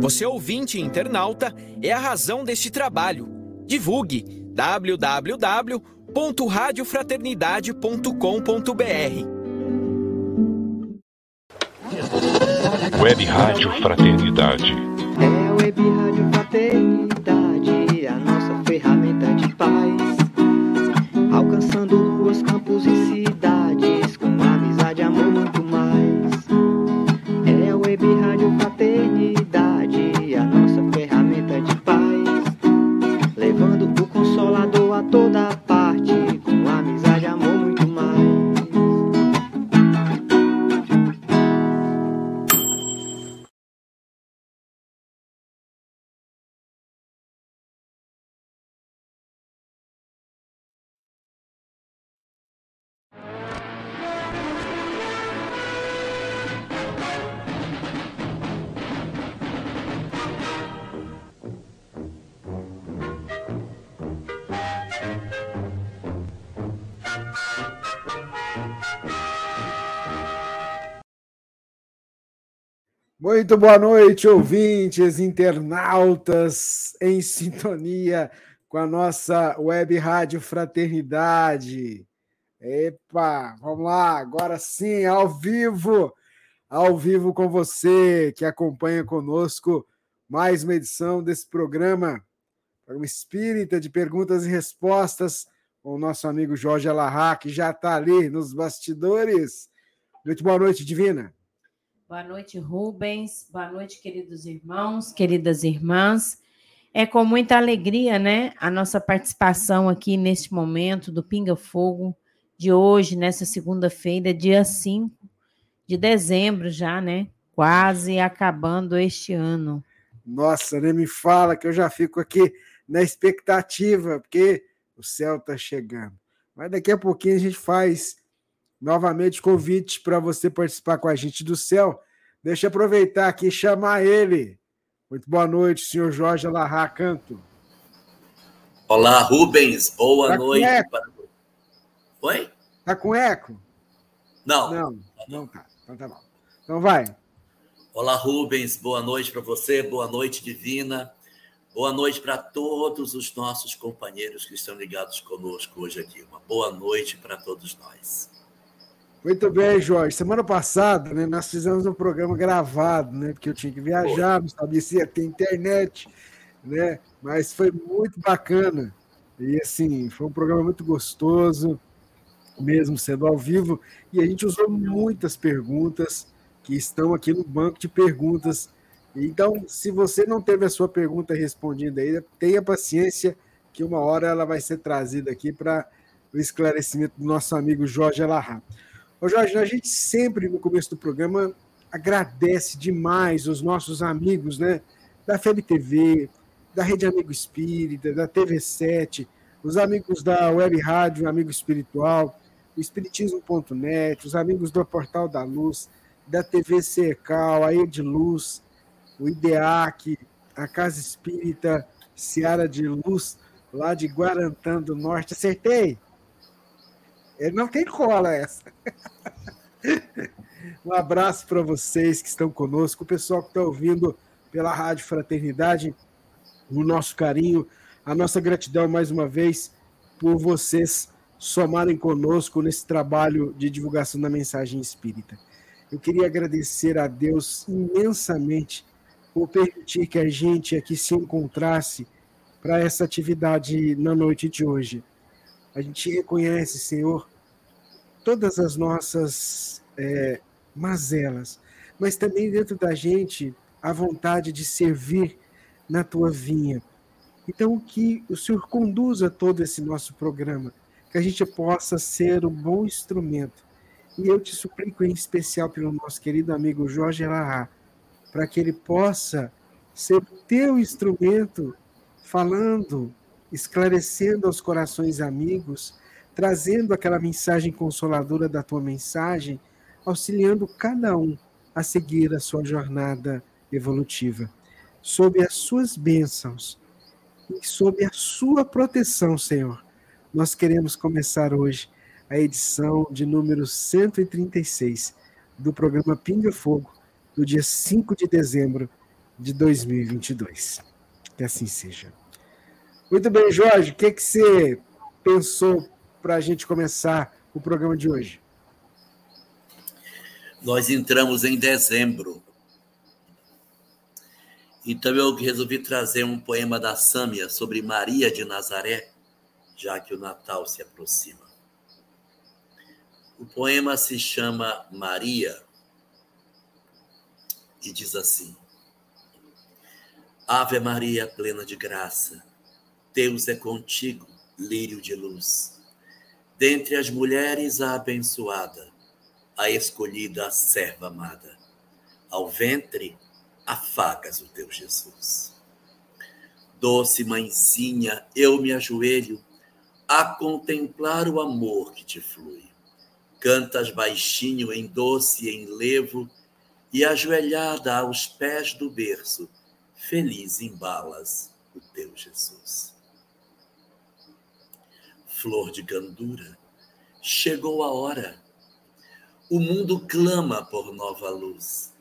Você ouvinte e internauta é a razão deste trabalho. Divulgue www.radiofraternidade.com.br. Web Rádio Fraternidade. É a Web Rádio Fraternidade, a nossa ferramenta de paz. Alcançando ruas, campos e Muito boa noite, ouvintes, internautas em sintonia com a nossa web rádio Fraternidade. Epa, vamos lá, agora sim, ao vivo, ao vivo com você que acompanha conosco mais uma edição desse programa, programa espírita de perguntas e respostas com o nosso amigo Jorge Alahá, que já está ali nos bastidores. Muito boa noite, Divina. Boa noite, Rubens. Boa noite, queridos irmãos, queridas irmãs. É com muita alegria, né, a nossa participação aqui neste momento do Pinga Fogo de hoje, nessa segunda-feira, dia 5 de dezembro já, né? Quase acabando este ano. Nossa, nem me fala que eu já fico aqui na expectativa, porque o céu está chegando. Mas daqui a pouquinho a gente faz novamente convite para você participar com a gente do céu. Deixa eu aproveitar aqui e chamar ele. Muito boa noite, senhor Jorge Alarra Canto. Olá, Rubens. Boa Tá noite. para- Oi? Tá com eco? Não. Não, não tá. Então tá bom. Então vai. Olá, Rubens. Boa noite para você. Boa noite, Divina. Boa noite para todos os nossos companheiros que estão ligados conosco hoje aqui. Uma boa noite para todos nós. Muito bem, Jorge. Semana passada, né, nós fizemos um programa gravado, né? Porque eu tinha que viajar, não sabia se ia ter internet, né? Mas foi muito bacana. E assim, foi um programa muito gostoso, mesmo sendo ao vivo. E a gente usou muitas perguntas que estão aqui no banco de perguntas. Então, se você não teve a sua pergunta respondida ainda, tenha paciência, que uma hora ela vai ser trazida aqui para o esclarecimento do nosso amigo Jorge Alarra. Ô Jorge, a gente sempre no começo do programa agradece demais os nossos amigos, né? Da FEB TV, da Rede Amigo Espírita, da TV7, os amigos da Web Rádio Amigo Espiritual, o Espiritismo.net, os amigos do Portal da Luz, da TV Cercal, a Ediluz, o IDEAC, a Casa Espírita Seara de Luz, lá de Guarantã do Norte. Acertei? Ele não tem cola essa. Um abraço para vocês que estão conosco, o pessoal que está ouvindo pela Rádio Fraternidade, o nosso carinho, a nossa gratidão mais uma vez por vocês somarem conosco nesse trabalho de divulgação da mensagem espírita. Eu queria agradecer a Deus imensamente por permitir que a gente aqui se encontrasse para essa atividade na noite de hoje. A gente reconhece, Senhor, todas as nossas é, mazelas, mas também dentro da gente a vontade de servir na tua vinha. Então, que o Senhor conduza todo esse nosso programa, que a gente possa ser um bom instrumento. E eu te suplico em especial pelo nosso querido amigo Jorge Larra, para que ele possa ser teu instrumento, falando, esclarecendo aos corações amigos, trazendo aquela mensagem consoladora da tua mensagem, auxiliando cada um a seguir a sua jornada evolutiva. Sob as suas bênçãos e sob a sua proteção, Senhor, nós queremos começar hoje a edição de número 136 do programa Pinga Fogo, do dia 5 de dezembro de 2022. Que assim seja. Muito bem, Jorge, o que, que você pensou para a gente começar o programa de hoje? Nós entramos em dezembro. Então eu resolvi trazer um poema da Sâmia sobre Maria de Nazaré, já que o Natal se aproxima. O poema se chama Maria e diz assim: Ave Maria, plena de graça, Deus é contigo, lírio de luz. Dentre as mulheres, a abençoada, a escolhida, a serva amada. Ao ventre, afagas o teu Jesus. Doce mãezinha, eu me ajoelho a contemplar o amor que te flui. Cantas baixinho em doce enlevo e ajoelhada aos pés do berço, feliz embalas o teu Jesus. Flor de candura, chegou a hora o mundo clama por nova luz.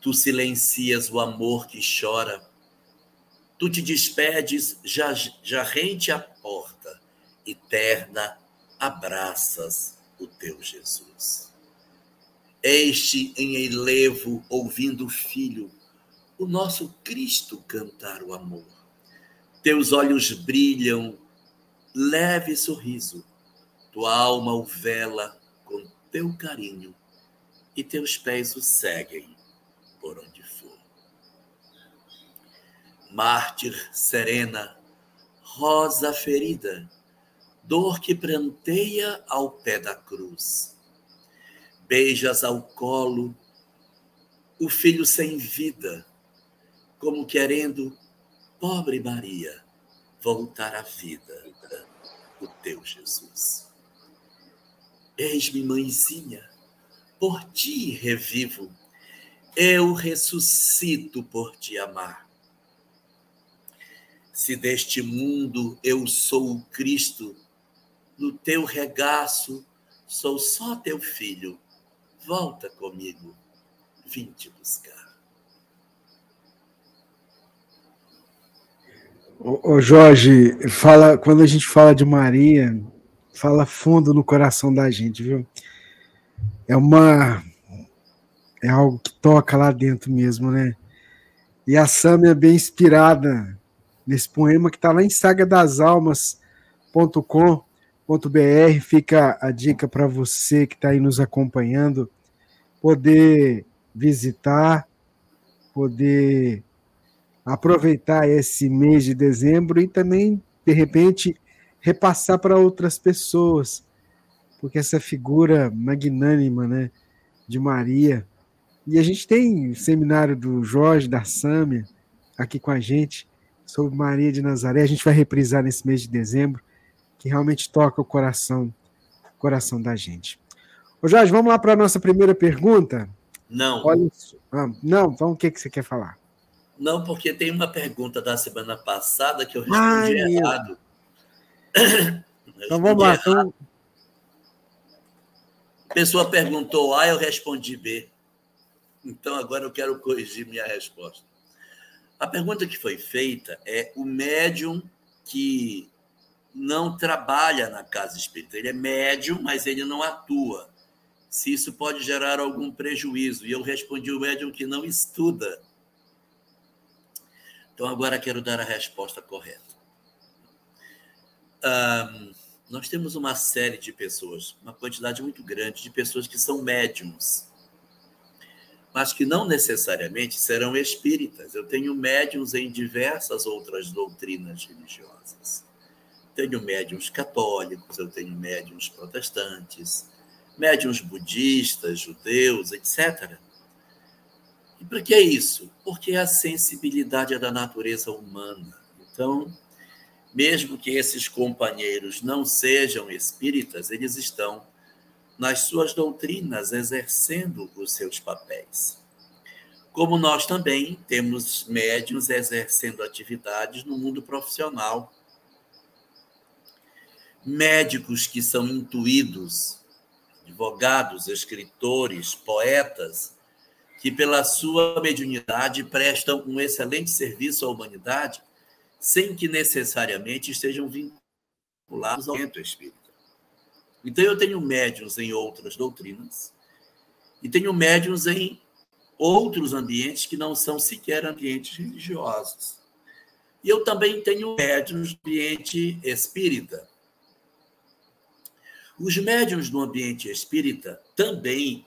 Tu silencias o amor que chora. Tu te despedes, já, já rente a porta, eterna, abraças o teu Jesus. Este em elevo, ouvindo o Filho, o nosso Cristo cantar o amor. Teus olhos brilham, leve sorriso, tua alma o vela teu carinho e teus pés o seguem por onde for. Mártir serena, rosa ferida, dor que pranteia ao pé da cruz. Beijas ao colo o filho sem vida, como querendo, pobre Maria, voltar à vida, o teu Jesus. Eis-me, mãezinha, por ti revivo, eu ressuscito por te amar. Se deste mundo eu sou o Cristo, no teu regaço sou só teu filho, volta comigo, vim te buscar. Ô, Jorge, fala, quando a gente fala de Maria, fala fundo no coração da gente, viu? É uma. É algo que toca lá dentro mesmo, né? E a Sam é bem inspirada nesse poema que está lá em sagadasalmas.com.br. Fica a dica para você que está aí nos acompanhando poder visitar, poder aproveitar esse mês de dezembro e também, de repente, repassar para outras pessoas, porque essa figura magnânima, né, de Maria. E a gente tem o seminário do Jorge, da Sâmia, aqui com a gente, sobre Maria de Nazaré. A gente vai reprisar nesse mês de dezembro, que realmente toca o coração, o coração da gente. Ô Jorge, vamos lá para a nossa primeira pergunta? Não. Olha isso. Ah, não, então o que, que você quer falar? Não, porque tem uma pergunta da semana passada que eu respondi Ai, errado. Então vamos lá. Então... A pessoa perguntou A, eu respondi B. Então agora eu quero corrigir minha resposta. A pergunta que foi feita é o médium que não trabalha na casa espírita. Ele é médium, mas ele não atua. Se isso pode gerar algum prejuízo. E eu respondi o médium que não estuda. Então agora quero dar a resposta correta um, nós temos uma série de pessoas, uma quantidade muito grande de pessoas que são médiums, mas que não necessariamente serão espíritas. Eu tenho médiums em diversas outras doutrinas religiosas. Tenho médiums católicos, eu tenho médiums protestantes, médiums budistas, judeus, etc. E para que isso? Porque a sensibilidade é da natureza humana. Então, mesmo que esses companheiros não sejam espíritas, eles estão nas suas doutrinas exercendo os seus papéis. Como nós também temos médiums exercendo atividades no mundo profissional. Médicos que são intuídos, advogados, escritores, poetas, que, pela sua mediunidade, prestam um excelente serviço à humanidade, sem que necessariamente estejam vinculados ao centro espírita. Então, eu tenho médiums em outras doutrinas e tenho médiums em outros ambientes que não são sequer ambientes religiosos. E eu também tenho médiums no ambiente espírita. Os médiums do ambiente espírita também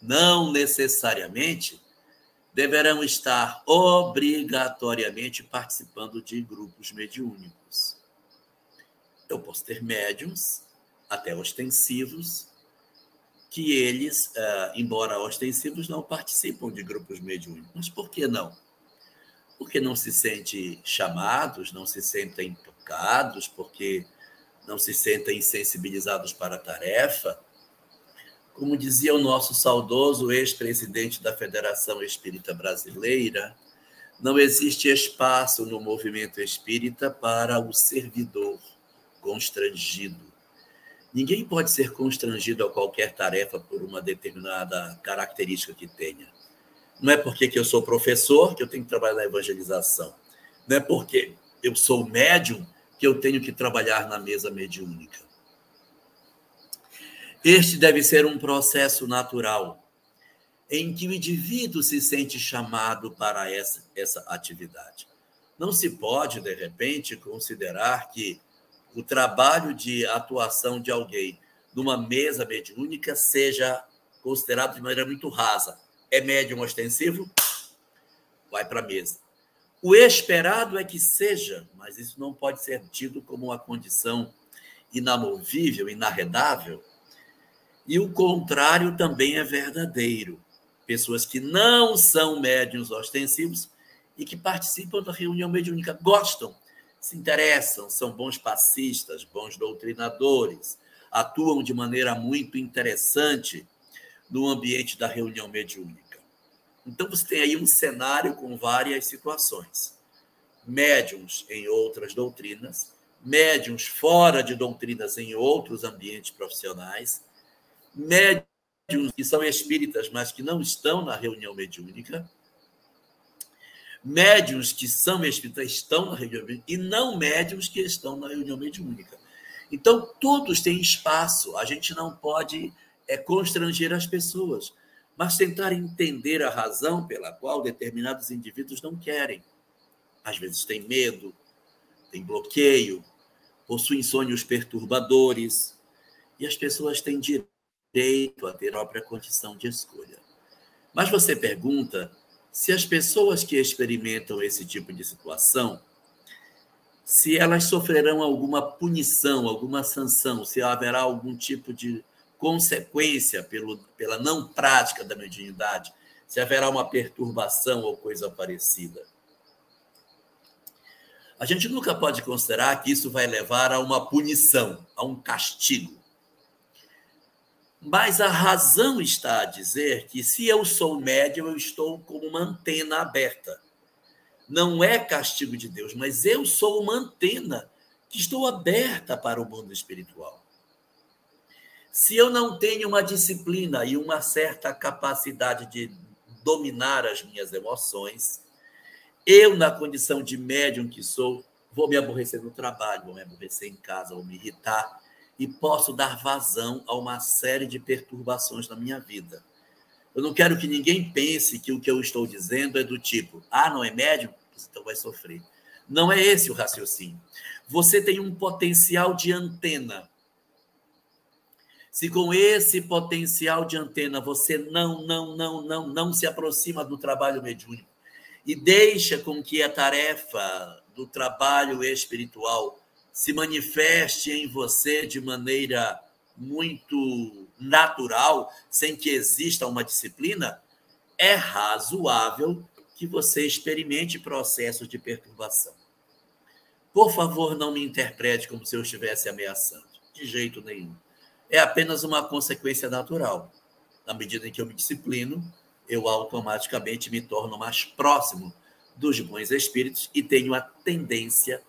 não necessariamente deverão estar obrigatoriamente participando de grupos mediúnicos. Eu posso ter médiums, até ostensivos, que eles, ah, embora ostensivos, não participam de grupos mediúnicos. Mas por que não? Porque não se sentem chamados, não se sentem tocados, porque não se sentem sensibilizados para a tarefa como dizia o nosso saudoso ex-presidente da Federação Espírita Brasileira, não existe espaço no movimento espírita para o servidor constrangido. Ninguém pode ser constrangido a qualquer tarefa por uma determinada característica que tenha. Não é porque que eu sou professor que eu tenho que trabalhar na evangelização. Não é porque eu sou médium que eu tenho que trabalhar na mesa mediúnica. Este deve ser um processo natural, em que o indivíduo se sente chamado para essa, essa atividade. Não se pode, de repente, considerar que o trabalho de atuação de alguém numa mesa mediúnica seja considerado de maneira muito rasa. É médium ostensivo? Vai para a mesa. O esperado é que seja, mas isso não pode ser tido como uma condição inamovível, inarredável, e o contrário também é verdadeiro. Pessoas que não são médiums ostensivos e que participam da reunião mediúnica gostam, se interessam, são bons passistas, bons doutrinadores, atuam de maneira muito interessante no ambiente da reunião mediúnica. Então você tem aí um cenário com várias situações. Médiums em outras doutrinas, médiums fora de doutrinas em outros ambientes profissionais, médiums que são espíritas, mas que não estão na reunião mediúnica, médiums que são espíritas estão na reunião mediúnica e não médiums que estão na reunião mediúnica. Então, todos têm espaço, a gente não pode é, constranger as pessoas, mas tentar entender a razão pela qual determinados indivíduos não querem. Às vezes tem medo, tem bloqueio, possuem sonhos perturbadores, e as pessoas têm direito direito a ter própria condição de escolha. Mas você pergunta se as pessoas que experimentam esse tipo de situação, se elas sofrerão alguma punição, alguma sanção, se haverá algum tipo de consequência pelo, pela não prática da mediunidade, se haverá uma perturbação ou coisa parecida. A gente nunca pode considerar que isso vai levar a uma punição, a um castigo. Mas a razão está a dizer que se eu sou médium, eu estou como uma antena aberta. Não é castigo de Deus, mas eu sou uma antena que estou aberta para o mundo espiritual. Se eu não tenho uma disciplina e uma certa capacidade de dominar as minhas emoções, eu, na condição de médium que sou, vou me aborrecer no trabalho, vou me aborrecer em casa, vou me irritar, e posso dar vazão a uma série de perturbações na minha vida. Eu não quero que ninguém pense que o que eu estou dizendo é do tipo, ah, não é médium? Então vai sofrer. Não é esse o raciocínio. Você tem um potencial de antena. Se com esse potencial de antena você não, não, não, não, não se aproxima do trabalho mediúnico e deixa com que a tarefa do trabalho espiritual se manifeste em você de maneira muito natural, sem que exista uma disciplina, é razoável que você experimente processos de perturbação. Por favor, não me interprete como se eu estivesse ameaçando. De jeito nenhum. É apenas uma consequência natural. Na medida em que eu me disciplino, eu automaticamente me torno mais próximo dos bons espíritos e tenho a tendência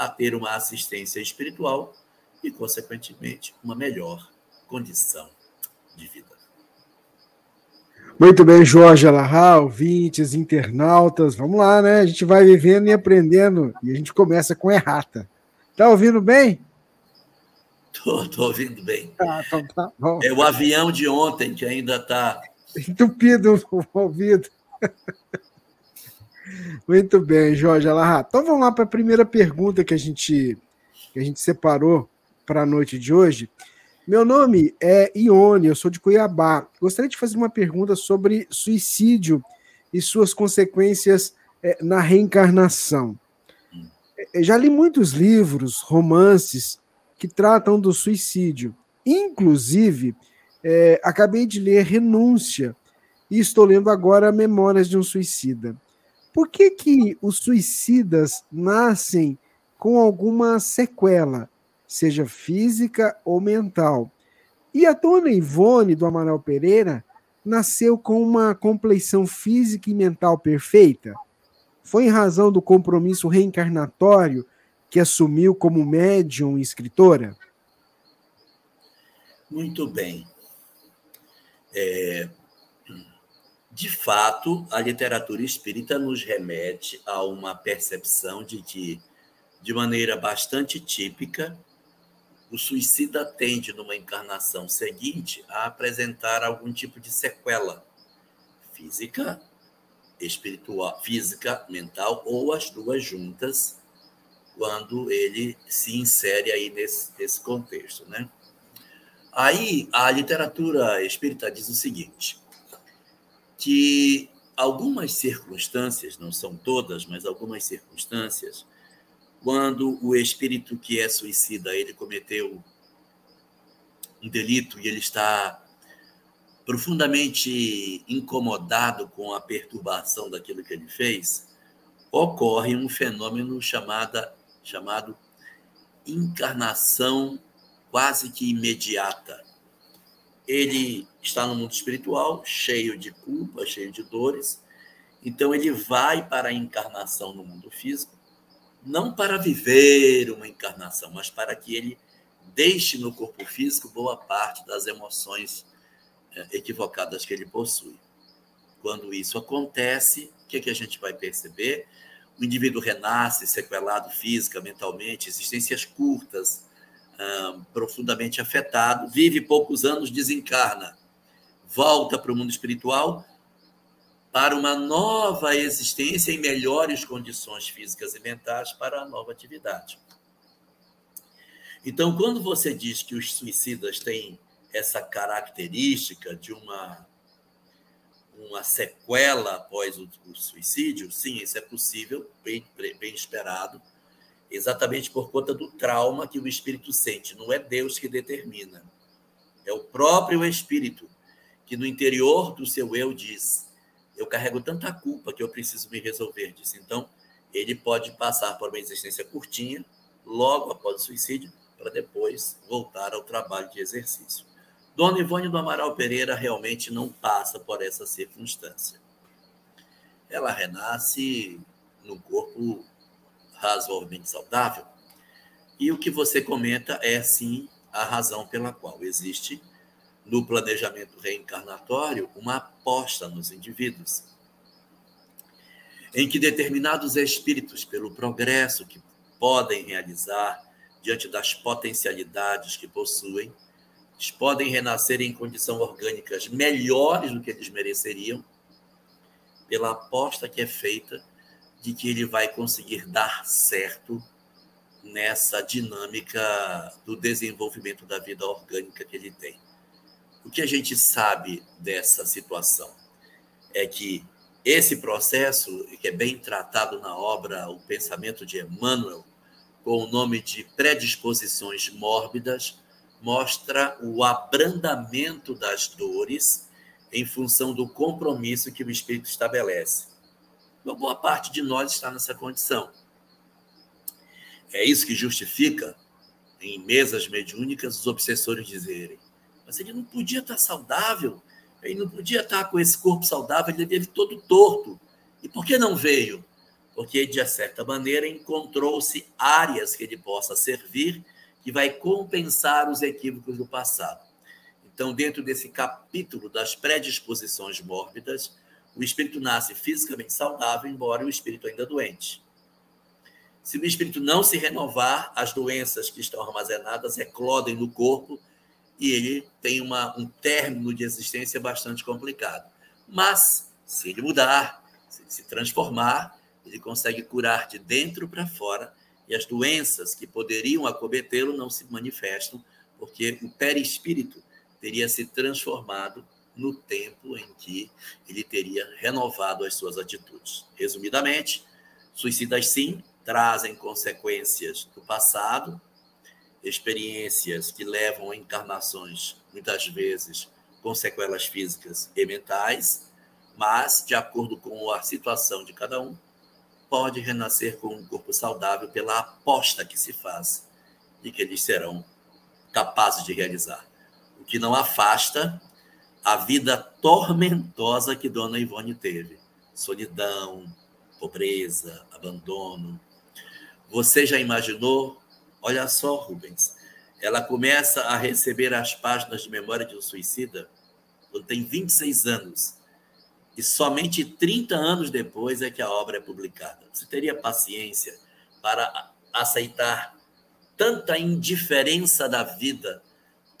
a ter uma assistência espiritual e, consequentemente, uma melhor condição de vida. Muito bem, Jorge Alahá, ouvintes, internautas, vamos lá, né? A gente vai vivendo e aprendendo e a gente começa com errata. Tá ouvindo bem? Tô, tô ouvindo bem. Ah, então tá bom. É o avião de ontem que ainda está Entupido o ouvido. Muito bem, Jorge Alahá. Então vamos lá para a primeira pergunta que a gente, que a gente separou para a noite de hoje. Meu nome é Ione, eu sou de Cuiabá. Gostaria de fazer uma pergunta sobre suicídio e suas consequências eh, na reencarnação. Eh, Já li muitos livros, romances que tratam do suicídio. Inclusive, eh, acabei de ler Renúncia e estou lendo agora Memórias de um Suicida. Por que, que os suicidas nascem com alguma sequela, seja física ou mental? E a dona Ivone do Amaral Pereira nasceu com uma compleição física e mental perfeita? Foi em razão do compromisso reencarnatório que assumiu como médium e escritora? Muito bem. É, de fato, a literatura espírita nos remete a uma percepção de que, de maneira bastante típica, o suicida tende, numa encarnação seguinte, a apresentar algum tipo de sequela física, espiritual, física, mental, ou as duas juntas, quando ele se insere aí nesse, nesse contexto, né? Aí a literatura espírita diz o seguinte: que algumas circunstâncias, não são todas, mas algumas circunstâncias, quando o espírito que é suicida, ele cometeu um delito e ele está profundamente incomodado com a perturbação daquilo que ele fez, ocorre um fenômeno chamada, chamado encarnação quase que imediata. Ele está no mundo espiritual, cheio de culpa, cheio de dores, então ele vai para a encarnação no mundo físico, não para viver uma encarnação, mas para que ele deixe no corpo físico boa parte das emoções equivocadas que ele possui. Quando isso acontece, o que, é que a gente vai perceber? O indivíduo renasce sequelado física, mentalmente, existências curtas, profundamente afetado, vive poucos anos, desencarna, volta para o mundo espiritual para uma nova existência em melhores condições físicas e mentais para a nova atividade. Então, quando você diz que os suicidas têm essa característica de uma uma sequela após o, o, suicídio, sim, isso é possível, bem, bem esperado, exatamente por conta do trauma que o espírito sente. Não é Deus que determina, é o próprio espírito que no interior do seu eu diz: Eu carrego tanta culpa que eu preciso me resolver disso. Então, ele pode passar por uma existência curtinha, logo após o suicídio, para depois voltar ao trabalho de exercício. Dona Ivone do Amaral Pereira realmente não passa por essa circunstância. Ela renasce num corpo razoavelmente saudável. E o que você comenta é, sim, a razão pela qual existe no planejamento reencarnatório uma aposta nos indivíduos, em que determinados espíritos, pelo progresso que podem realizar diante das potencialidades que possuem, eles podem renascer em condições orgânicas melhores do que eles mereceriam, pela aposta que é feita de que ele vai conseguir dar certo nessa dinâmica do desenvolvimento da vida orgânica que ele tem. O que a gente sabe dessa situação é que esse processo, que é bem tratado na obra O Pensamento de Emmanuel, com o nome de predisposições mórbidas, mostra o abrandamento das dores em função do compromisso que o espírito estabelece. Uma boa parte de nós está nessa condição. É isso que justifica, em mesas mediúnicas, os obsessores dizerem: mas ele não podia estar saudável, ele não podia estar com esse corpo saudável, ele teve todo torto. E por que não veio? Porque, de certa maneira, encontrou-se áreas que ele possa servir que vai compensar os equívocos do passado. Então, dentro desse capítulo das predisposições mórbidas, o espírito nasce fisicamente saudável, embora o espírito ainda doente. Se o espírito não se renovar, as doenças que estão armazenadas eclodem no corpo e ele tem uma, um término de existência bastante complicado. Mas, se ele mudar, se ele se transformar, ele consegue curar de dentro para fora e as doenças que poderiam acometê-lo não se manifestam, porque o perispírito teria se transformado no tempo em que ele teria renovado as suas atitudes. Resumidamente, suicidas sim trazem consequências do passado, experiências que levam a encarnações, muitas vezes, com sequelas físicas e mentais, mas, de acordo com a situação de cada um, pode renascer com um corpo saudável pela aposta que se faz de que eles serão capazes de realizar. O que não afasta a vida tormentosa que Dona Ivone teve. Solidão, pobreza, abandono. Você já imaginou? Olha só, Rubens. Ela começa a receber as páginas de memória de um suicida quando tem 26 anos. E somente 30 anos depois é que a obra é publicada. Você teria paciência para aceitar tanta indiferença da vida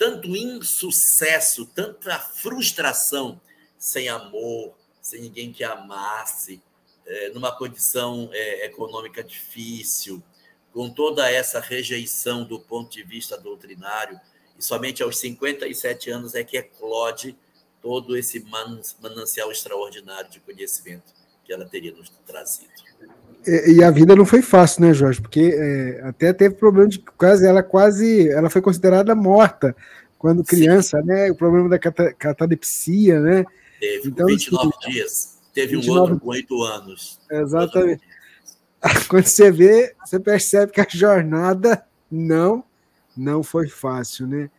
tanto insucesso, tanta frustração, sem amor, sem ninguém que amasse, é, numa condição é, econômica difícil, com toda essa rejeição do ponto de vista doutrinário, e somente aos 57 anos é que eclode todo esse manancial extraordinário de conhecimento que ela teria nos trazido. E, a vida não foi fácil, né, Jorge? Porque é, até teve problema de quase ela quase ela foi considerada morta quando criança, Sim. né? O problema da catalepsia, né? Teve então, 29 assim, dias. Teve 29... um outro com 8 anos. Exatamente. Quando você vê, você percebe que a jornada não não foi fácil, né?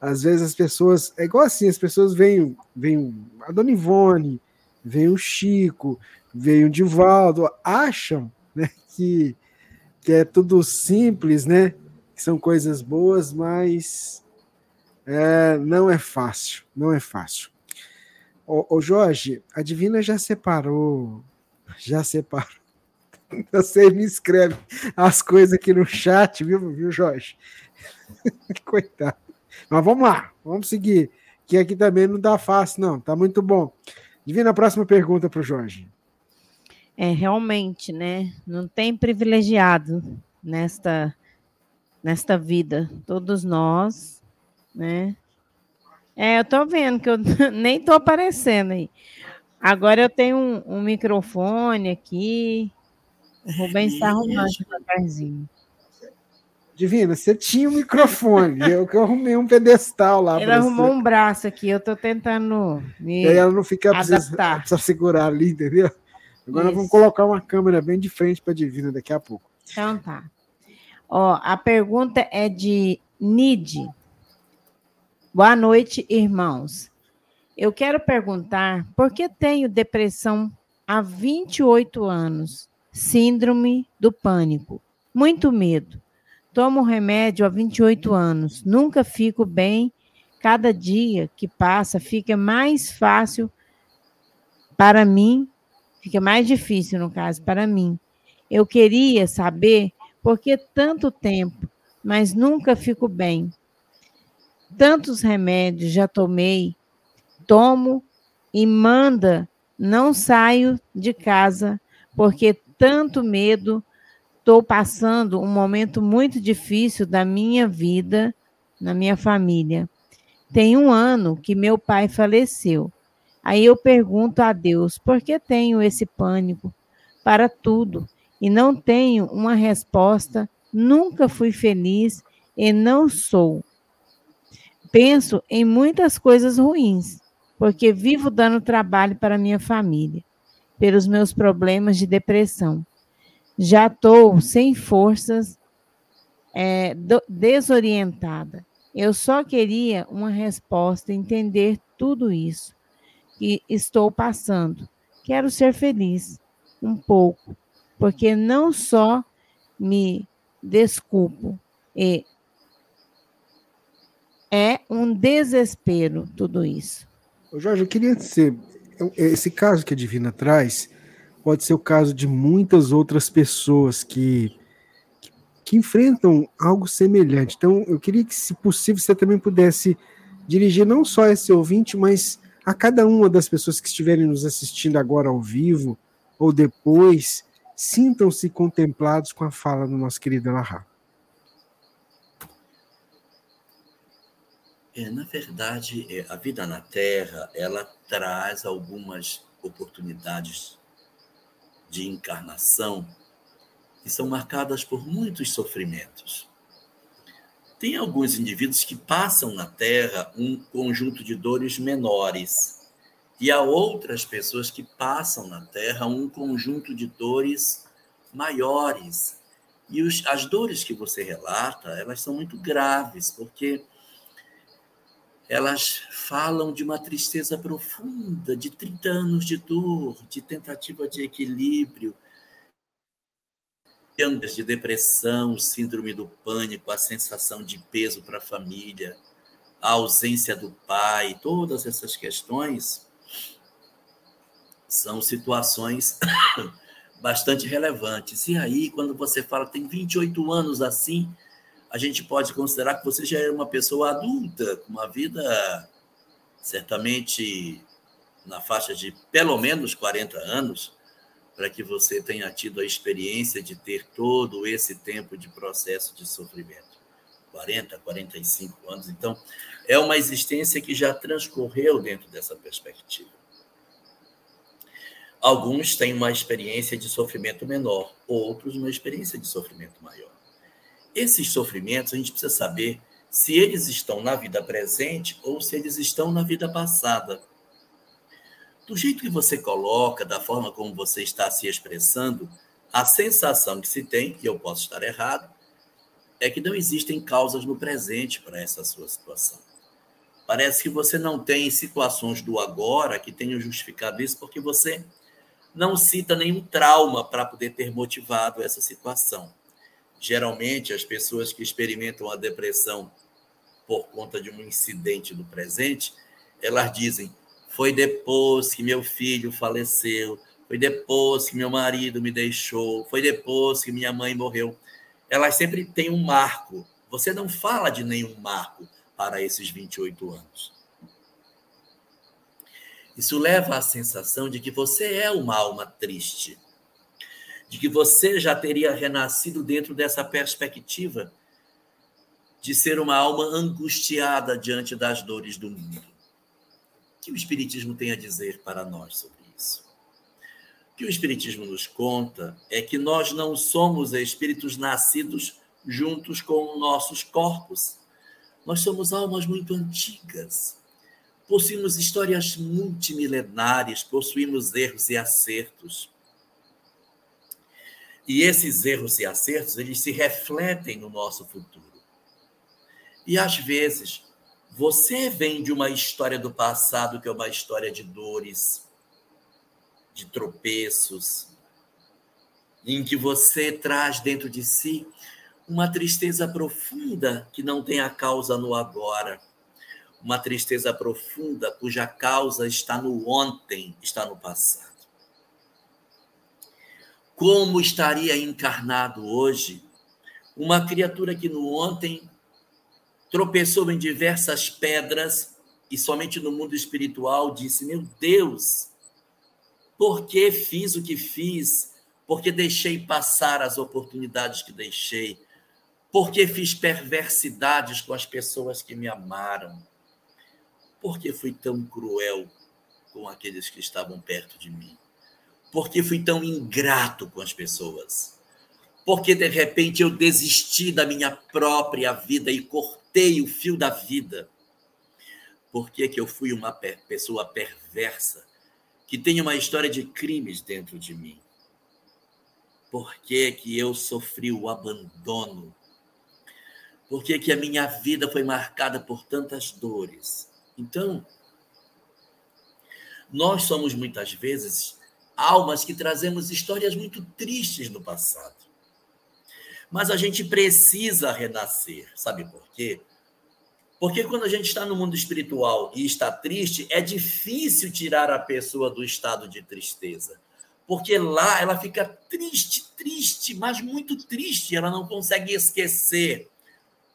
Às vezes as pessoas, é igual assim, as pessoas veem, veem a Dona Ivone, vem o Chico, veio o Divaldo, acham né, que, que é tudo simples, né? Que são coisas boas, mas é, não é fácil, não é fácil. Ô, Jorge, a Divina já separou, já separou. Você me escreve as coisas aqui no chat, viu, viu Jorge? Coitado. Mas vamos lá, vamos seguir. Que aqui também não dá fácil, não. Tá muito bom. Divina, a próxima pergunta para o Jorge. É, realmente, né? Não tem privilegiado nesta, nesta vida. Todos nós, né? É, eu tô vendo que eu nem tô aparecendo aí. Agora eu tenho um, um microfone aqui. O Rubens está arrumando devagarzinho. Divina, você tinha um microfone. eu que arrumei um pedestal lá. Ele arrumou você. um braço aqui, eu estou tentando me. E ela não fica adaptar. Precisa, precisa segurar ali, entendeu? Agora Isso. vamos colocar uma câmera bem de frente para a Divina daqui a pouco. Então tá. Ó, a pergunta é de Nid. Boa noite, irmãos. Eu quero perguntar por que tenho depressão há 28 anos, síndrome do pânico, muito medo. Tomo remédio há 28 anos, nunca fico bem. Cada dia que passa fica mais fácil para mim Fica mais difícil, no caso, para mim. Eu queria saber por que tanto tempo, mas nunca fico bem. Tantos remédios já tomei, tomo e manda, não saio de casa porque tanto medo. Estou passando um momento muito difícil da minha vida, na minha família. Tem um ano que meu pai faleceu. Aí eu pergunto a Deus, por que tenho esse pânico para tudo e não tenho uma resposta? Nunca fui feliz e não sou. Penso em muitas coisas ruins, porque vivo dando trabalho para minha família, pelos meus problemas de depressão. Já estou sem forças, é, desorientada. Eu só queria uma resposta, entender tudo isso que estou passando. Quero ser feliz um pouco, porque não só me desculpo e é um desespero tudo isso. Jorge, eu queria dizer, esse caso que a Divina traz pode ser o caso de muitas outras pessoas que, que enfrentam algo semelhante. Então, eu queria que, se possível, você também pudesse dirigir não só esse ouvinte, mas a cada uma das pessoas que estiverem nos assistindo agora ao vivo ou depois, sintam-se contemplados com a fala do nosso querido Elahá. É, na verdade, é, a vida na Terra ela traz algumas oportunidades de encarnação que são marcadas por muitos sofrimentos. Tem alguns indivíduos que passam na Terra um conjunto de dores menores, e há outras pessoas que passam na Terra um conjunto de dores maiores. E os, as dores que você relata, elas são muito graves, porque elas falam de uma tristeza profunda, de 30 anos de dor, de tentativa de equilíbrio, de depressão, síndrome do pânico, a sensação de peso para a família, a ausência do pai, todas essas questões são situações bastante relevantes. E aí, quando você fala tem 28 anos assim, a gente pode considerar que você já é uma pessoa adulta, com uma vida certamente na faixa de pelo menos 40 anos, para que você tenha tido a experiência de ter todo esse tempo de processo de sofrimento. 40, 45 anos. Então, é uma existência que já transcorreu dentro dessa perspectiva. Alguns têm uma experiência de sofrimento menor, outros uma experiência de sofrimento maior. Esses sofrimentos, a gente precisa saber se eles estão na vida presente ou se eles estão na vida passada do jeito que você coloca, da forma como você está se expressando, a sensação que se tem, e eu posso estar errado, é que não existem causas no presente para essa sua situação. Parece que você não tem situações do agora que tenham justificado isso, porque você não cita nenhum trauma para poder ter motivado essa situação. Geralmente, as pessoas que experimentam a depressão por conta de um incidente do presente, elas dizem: foi depois que meu filho faleceu, foi depois que meu marido me deixou, foi depois que minha mãe morreu. Elas sempre têm um marco. Você não fala de nenhum marco para esses 28 anos. Isso leva à sensação de que você é uma alma triste, de que você já teria renascido dentro dessa perspectiva de ser uma alma angustiada diante das dores do mundo que o Espiritismo tem a dizer para nós sobre isso? O que o Espiritismo nos conta é que nós não somos espíritos nascidos juntos com nossos corpos. Nós somos almas muito antigas. Possuímos histórias multimilenares, possuímos erros e acertos. E esses erros e acertos, eles se refletem no nosso futuro. E às vezes, você vem de uma história do passado que é uma história de dores, de tropeços, em que você traz dentro de si uma tristeza profunda que não tem a causa no agora, uma tristeza profunda cuja causa está no ontem, está no passado. Como estaria encarnado hoje uma criatura que no ontem tropeçou em diversas pedras e somente no mundo espiritual disse: Meu Deus, por que fiz o que fiz? Por que deixei passar as oportunidades que deixei? Por que fiz perversidades com as pessoas que me amaram? Por que fui tão cruel com aqueles que estavam perto de mim? Por que fui tão ingrato com as pessoas? Porque de repente eu desisti da minha própria vida e cortei cortei o fio da vida. Por que, que eu fui uma pessoa perversa que tem uma história de crimes dentro de mim? Por que, que eu sofri o abandono? Por que, que a minha vida foi marcada por tantas dores? Então, nós somos muitas vezes almas que trazemos histórias muito tristes do passado. Mas a gente precisa renascer. Sabe por quê? Porque quando a gente está no mundo espiritual e está triste, é difícil tirar a pessoa do estado de tristeza. Porque lá ela fica triste, triste, mas muito triste. Ela não consegue esquecer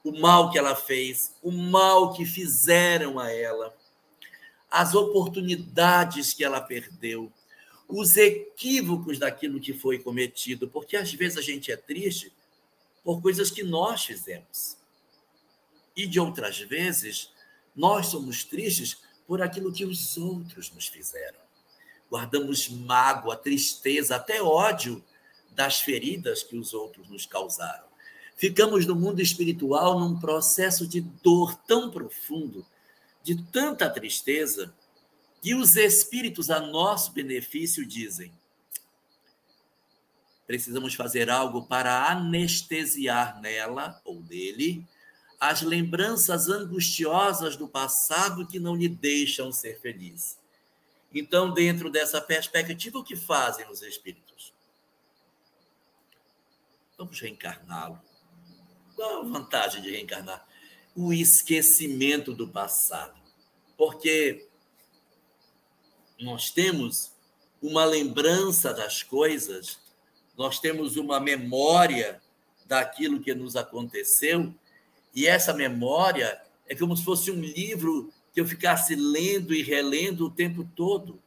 o mal que ela fez, o mal que fizeram a ela, as oportunidades que ela perdeu, os equívocos daquilo que foi cometido. Porque às vezes a gente é triste por coisas que nós fizemos. E de outras vezes, nós somos tristes por aquilo que os outros nos fizeram. Guardamos mágoa, tristeza, até ódio das feridas que os outros nos causaram. Ficamos no mundo espiritual num processo de dor tão profundo, de tanta tristeza, que os espíritos a nosso benefício dizem: precisamos fazer algo para anestesiar nela ou nele as lembranças angustiosas do passado que não lhe deixam ser feliz. Então, dentro dessa perspectiva, o que fazem os espíritos? Vamos reencarná-lo. Qual a vantagem de reencarnar? O esquecimento do passado. Porque nós temos uma lembrança das coisas, nós temos uma memória daquilo que nos aconteceu e essa memória é como se fosse um livro que eu ficasse lendo e relendo o tempo todo.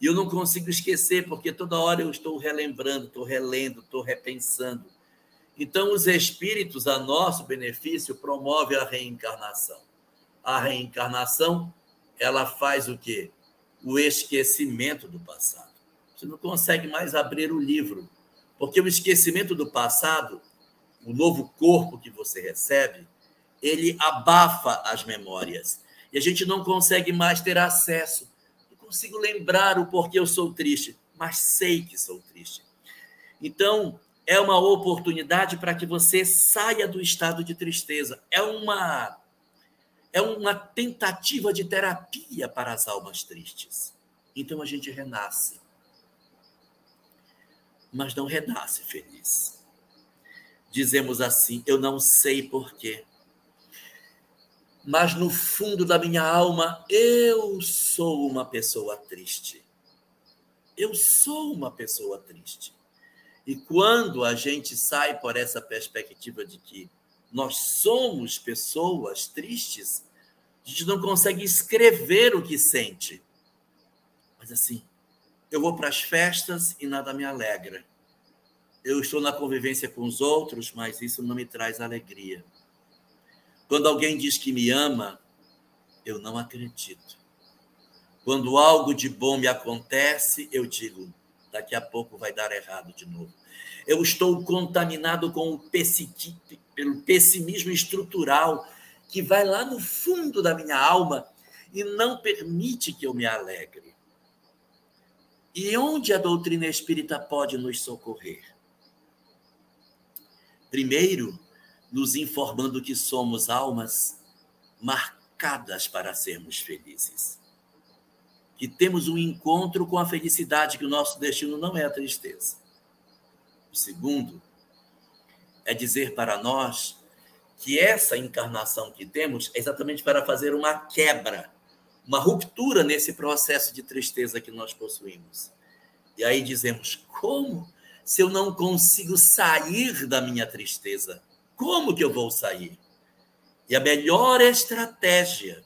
E eu não consigo esquecer, porque toda hora eu estou relembrando, estou relendo, estou repensando. Então, os espíritos, a nosso benefício, promovem a reencarnação. A reencarnação, ela faz o quê? O esquecimento do passado. Você não consegue mais abrir o livro, porque o esquecimento do passado, o novo corpo que você recebe, ele abafa as memórias. E a gente não consegue mais ter acesso. Não consigo lembrar o porquê eu sou triste, mas sei que sou triste. Então, é uma oportunidade para que você saia do estado de tristeza. É uma é uma tentativa de terapia para as almas tristes. Então a gente renasce. Mas não renasce feliz. Dizemos assim: eu não sei porquê mas no fundo da minha alma eu sou uma pessoa triste. Eu sou uma pessoa triste. E quando a gente sai por essa perspectiva de que nós somos pessoas tristes, a gente não consegue escrever o que sente. Mas assim, eu vou para as festas e nada me alegra. Eu estou na convivência com os outros, mas isso não me traz alegria. Quando alguém diz que me ama, eu não acredito. Quando algo de bom me acontece, eu digo, daqui a pouco vai dar errado de novo. Eu estou contaminado com o pelo pessimismo estrutural que vai lá no fundo da minha alma e não permite que eu me alegre. E onde a doutrina espírita pode nos socorrer? Primeiro, nos informando que somos almas marcadas para sermos felizes. Que temos um encontro com a felicidade, que o nosso destino não é a tristeza. O segundo é dizer para nós que essa encarnação que temos é exatamente para fazer uma quebra, uma ruptura nesse processo de tristeza que nós possuímos. E aí dizemos: como se eu não consigo sair da minha tristeza? Como que eu vou sair? E a melhor estratégia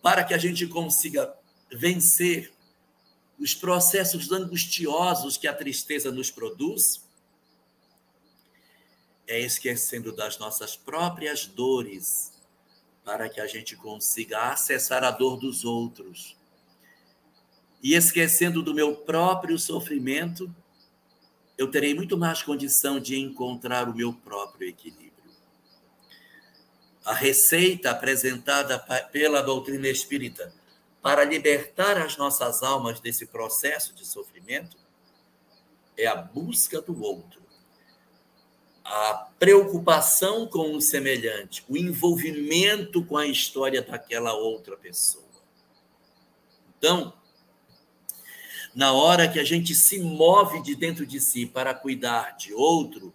para que a gente consiga vencer os processos angustiosos que a tristeza nos produz é esquecendo das nossas próprias dores para que a gente consiga acessar a dor dos outros. E esquecendo do meu próprio sofrimento, eu terei muito mais condição de encontrar o meu próprio equilíbrio. A receita apresentada pela doutrina espírita para libertar as nossas almas desse processo de sofrimento é a busca do outro, a preocupação com o semelhante, o envolvimento com a história daquela outra pessoa. Então, na hora que a gente se move de dentro de si para cuidar de outro,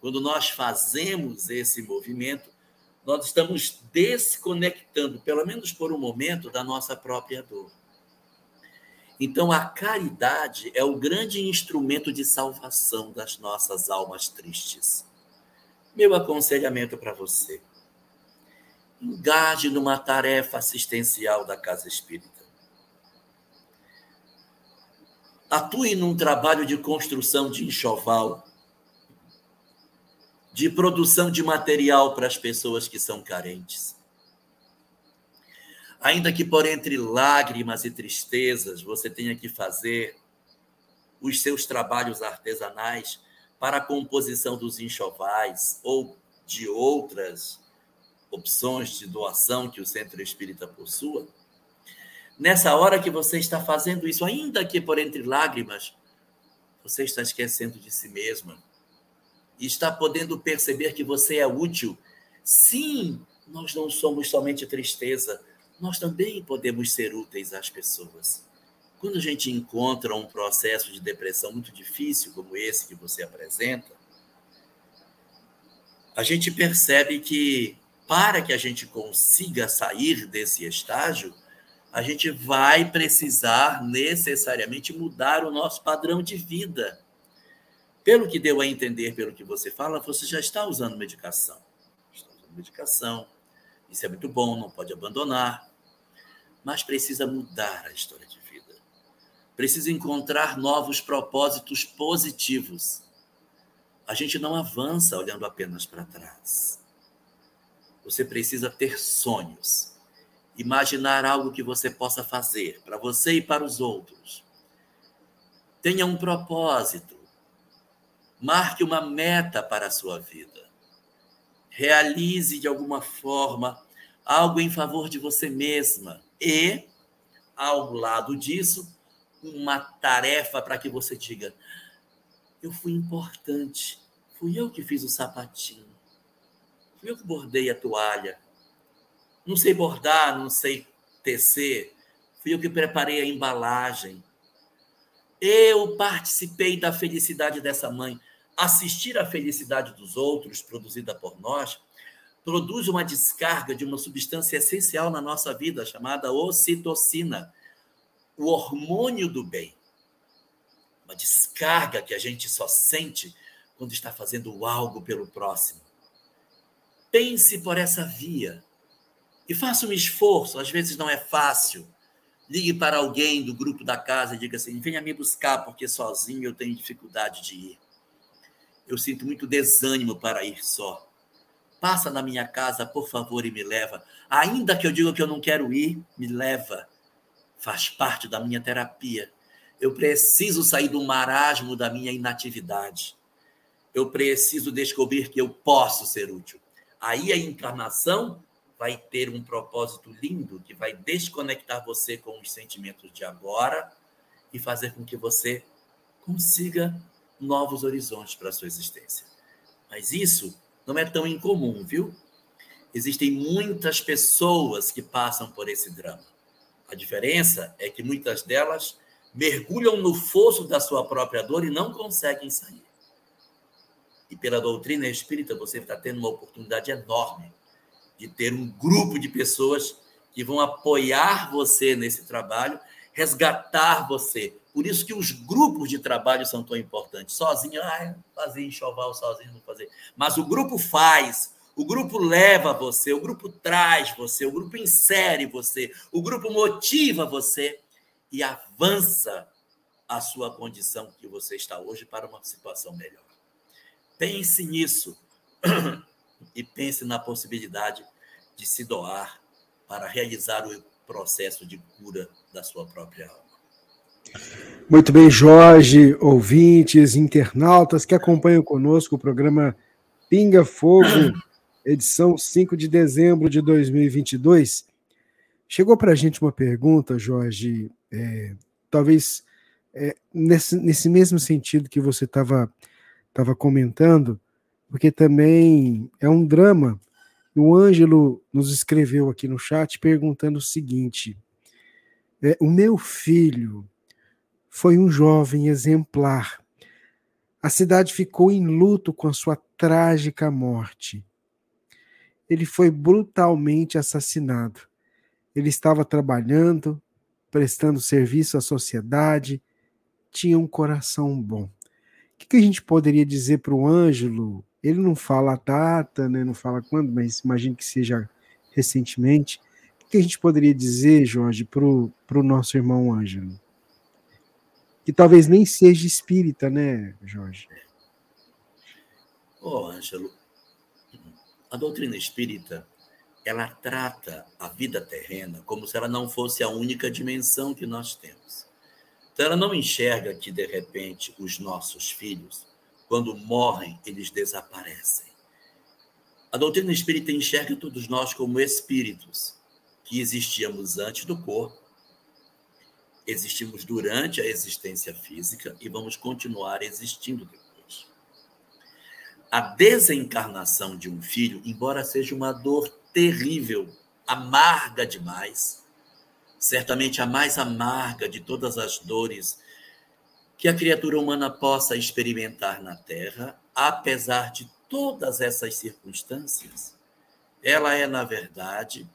quando nós fazemos esse movimento, nós estamos desconectando, pelo menos por um momento, da nossa própria dor. Então, a caridade é o grande instrumento de salvação das nossas almas tristes. Meu aconselhamento para você: engaje numa tarefa assistencial da Casa Espírita. Atue num trabalho de construção de enxoval, de produção de material para as pessoas que são carentes Ainda que por entre lágrimas e tristezas você tenha que fazer os seus trabalhos artesanais para a composição dos enxovais ou de outras opções de doação que o Centro Espírita possua, nessa hora que você está fazendo isso, ainda que por entre lágrimas, você está esquecendo de si mesma e está podendo perceber que você é útil. Sim, nós não somos somente tristeza, nós também podemos ser úteis às pessoas. Quando a gente encontra um processo de depressão muito difícil, como esse que você apresenta, a gente percebe que para que a gente consiga sair desse estágio, a gente vai precisar necessariamente mudar o nosso padrão de vida. Pelo que deu a entender, pelo que você fala, você já está usando medicação. Está usando medicação. Isso é muito bom, não pode abandonar mas precisa mudar a história de Precisa encontrar novos propósitos positivos. A gente não avança olhando apenas para trás. Você precisa ter sonhos, imaginar algo que você possa fazer para você e para os outros. Tenha um propósito. Marque uma meta para a sua vida. Realize de alguma forma algo em favor de você mesma e, ao lado disso, uma tarefa para que você diga: eu fui importante, fui eu que fiz o sapatinho, fui eu que bordei a toalha. Não sei bordar, não sei tecer, fui eu que preparei a embalagem. Eu participei da felicidade dessa mãe. Assistir à felicidade dos outros, produzida por nós, produz uma descarga de uma substância essencial na nossa vida, chamada ocitocina, o hormônio do bem. Uma descarga que a gente só sente quando está fazendo algo pelo próximo. Pense por essa via e faça um esforço, às vezes não é fácil. Ligue para alguém do grupo da casa e diga assim: venha me buscar, porque sozinho eu tenho dificuldade de ir. Eu sinto muito desânimo para ir só Passa na minha casa, por favor, e me leva. Ainda que eu diga que eu não quero ir, me leva. Faz parte da minha terapia. Eu preciso sair do marasmo da minha inatividade. Eu preciso descobrir que eu posso ser útil. Aí a encarnação vai ter um propósito lindo que vai desconectar você com os sentimentos de agora e fazer com que você consiga novos horizontes para a sua existência. Mas isso não é tão incomum, viu? Existem muitas pessoas que passam por esse drama. A diferença é que muitas delas mergulham no fosso da sua própria dor e não conseguem sair. E pela doutrina espírita, você está tendo uma oportunidade enorme de ter um grupo de pessoas que vão apoiar você nesse trabalho, resgatar você. Por isso que os grupos de trabalho são tão importantes. Sozinho, ah, fazer enxoval sozinho, não fazer. Mas o grupo faz, o grupo leva você, o grupo traz você, o grupo insere você, o grupo motiva você e avança a sua condição que você está hoje para uma situação melhor. Pense nisso e pense na possibilidade de se doar para realizar o processo de cura da sua própria alma. Muito bem, Jorge, ouvintes, internautas que acompanham conosco o programa Pinga Fogo, edição 5 de dezembro de 2022. Chegou para a gente uma pergunta, Jorge, é, talvez é, nesse, nesse mesmo sentido que você estava tava comentando, porque também é um drama. O Ângelo nos escreveu aqui no chat perguntando o seguinte: é, o meu filho foi um jovem exemplar. A cidade ficou em luto com a sua trágica morte. Ele foi brutalmente assassinado. Ele estava trabalhando, prestando serviço à sociedade, tinha um coração bom. O que, a gente poderia dizer para o Ângelo? Ele não fala a data, né, não fala quando, mas imagino que seja recentemente. O que a gente poderia dizer, Jorge, para o nosso irmão Ângelo? Que talvez nem seja espírita, né, Jorge? Ô, oh, Ângelo, a doutrina espírita, ela trata a vida terrena como se ela não fosse a única dimensão que nós temos. Então, ela não enxerga que, de repente, os nossos filhos, quando morrem, eles desaparecem. A doutrina espírita enxerga todos nós como espíritos, que existíamos antes do corpo, existimos durante a existência física e vamos continuar existindo depois a desencarnação de um filho, embora seja uma dor terrível, amarga demais, certamente a mais amarga de todas as dores que a criatura humana possa experimentar na Terra, apesar de todas essas circunstâncias, ela é, na verdade,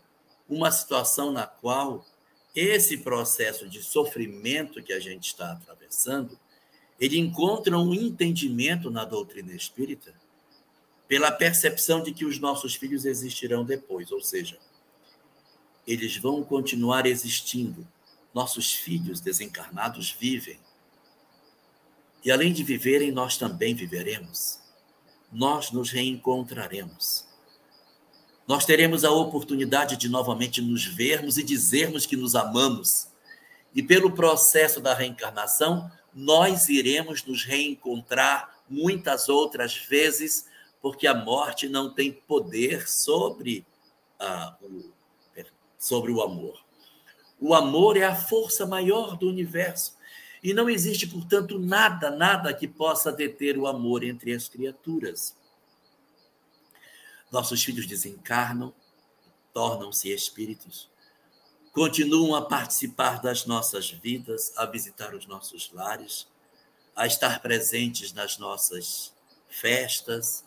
uma situação na qual esse processo de sofrimento que a gente está atravessando, ele encontra um entendimento na doutrina espírita pela percepção de que os nossos filhos existirão depois, ou seja, eles vão continuar existindo. Nossos filhos desencarnados vivem. E além de viverem, nós também viveremos. Nós nos reencontraremos. Nós teremos a oportunidade de novamente nos vermos e dizermos que nos amamos. E pelo processo da reencarnação, nós iremos nos reencontrar muitas outras vezes porque a morte não tem poder sobre, ah, o, sobre o amor. O amor é a força maior do universo. E não existe, portanto, nada, nada que possa deter o amor entre as criaturas. Nossos filhos desencarnam, tornam-se espíritos, continuam a participar das nossas vidas, a visitar os nossos lares, a estar presentes nas nossas festas,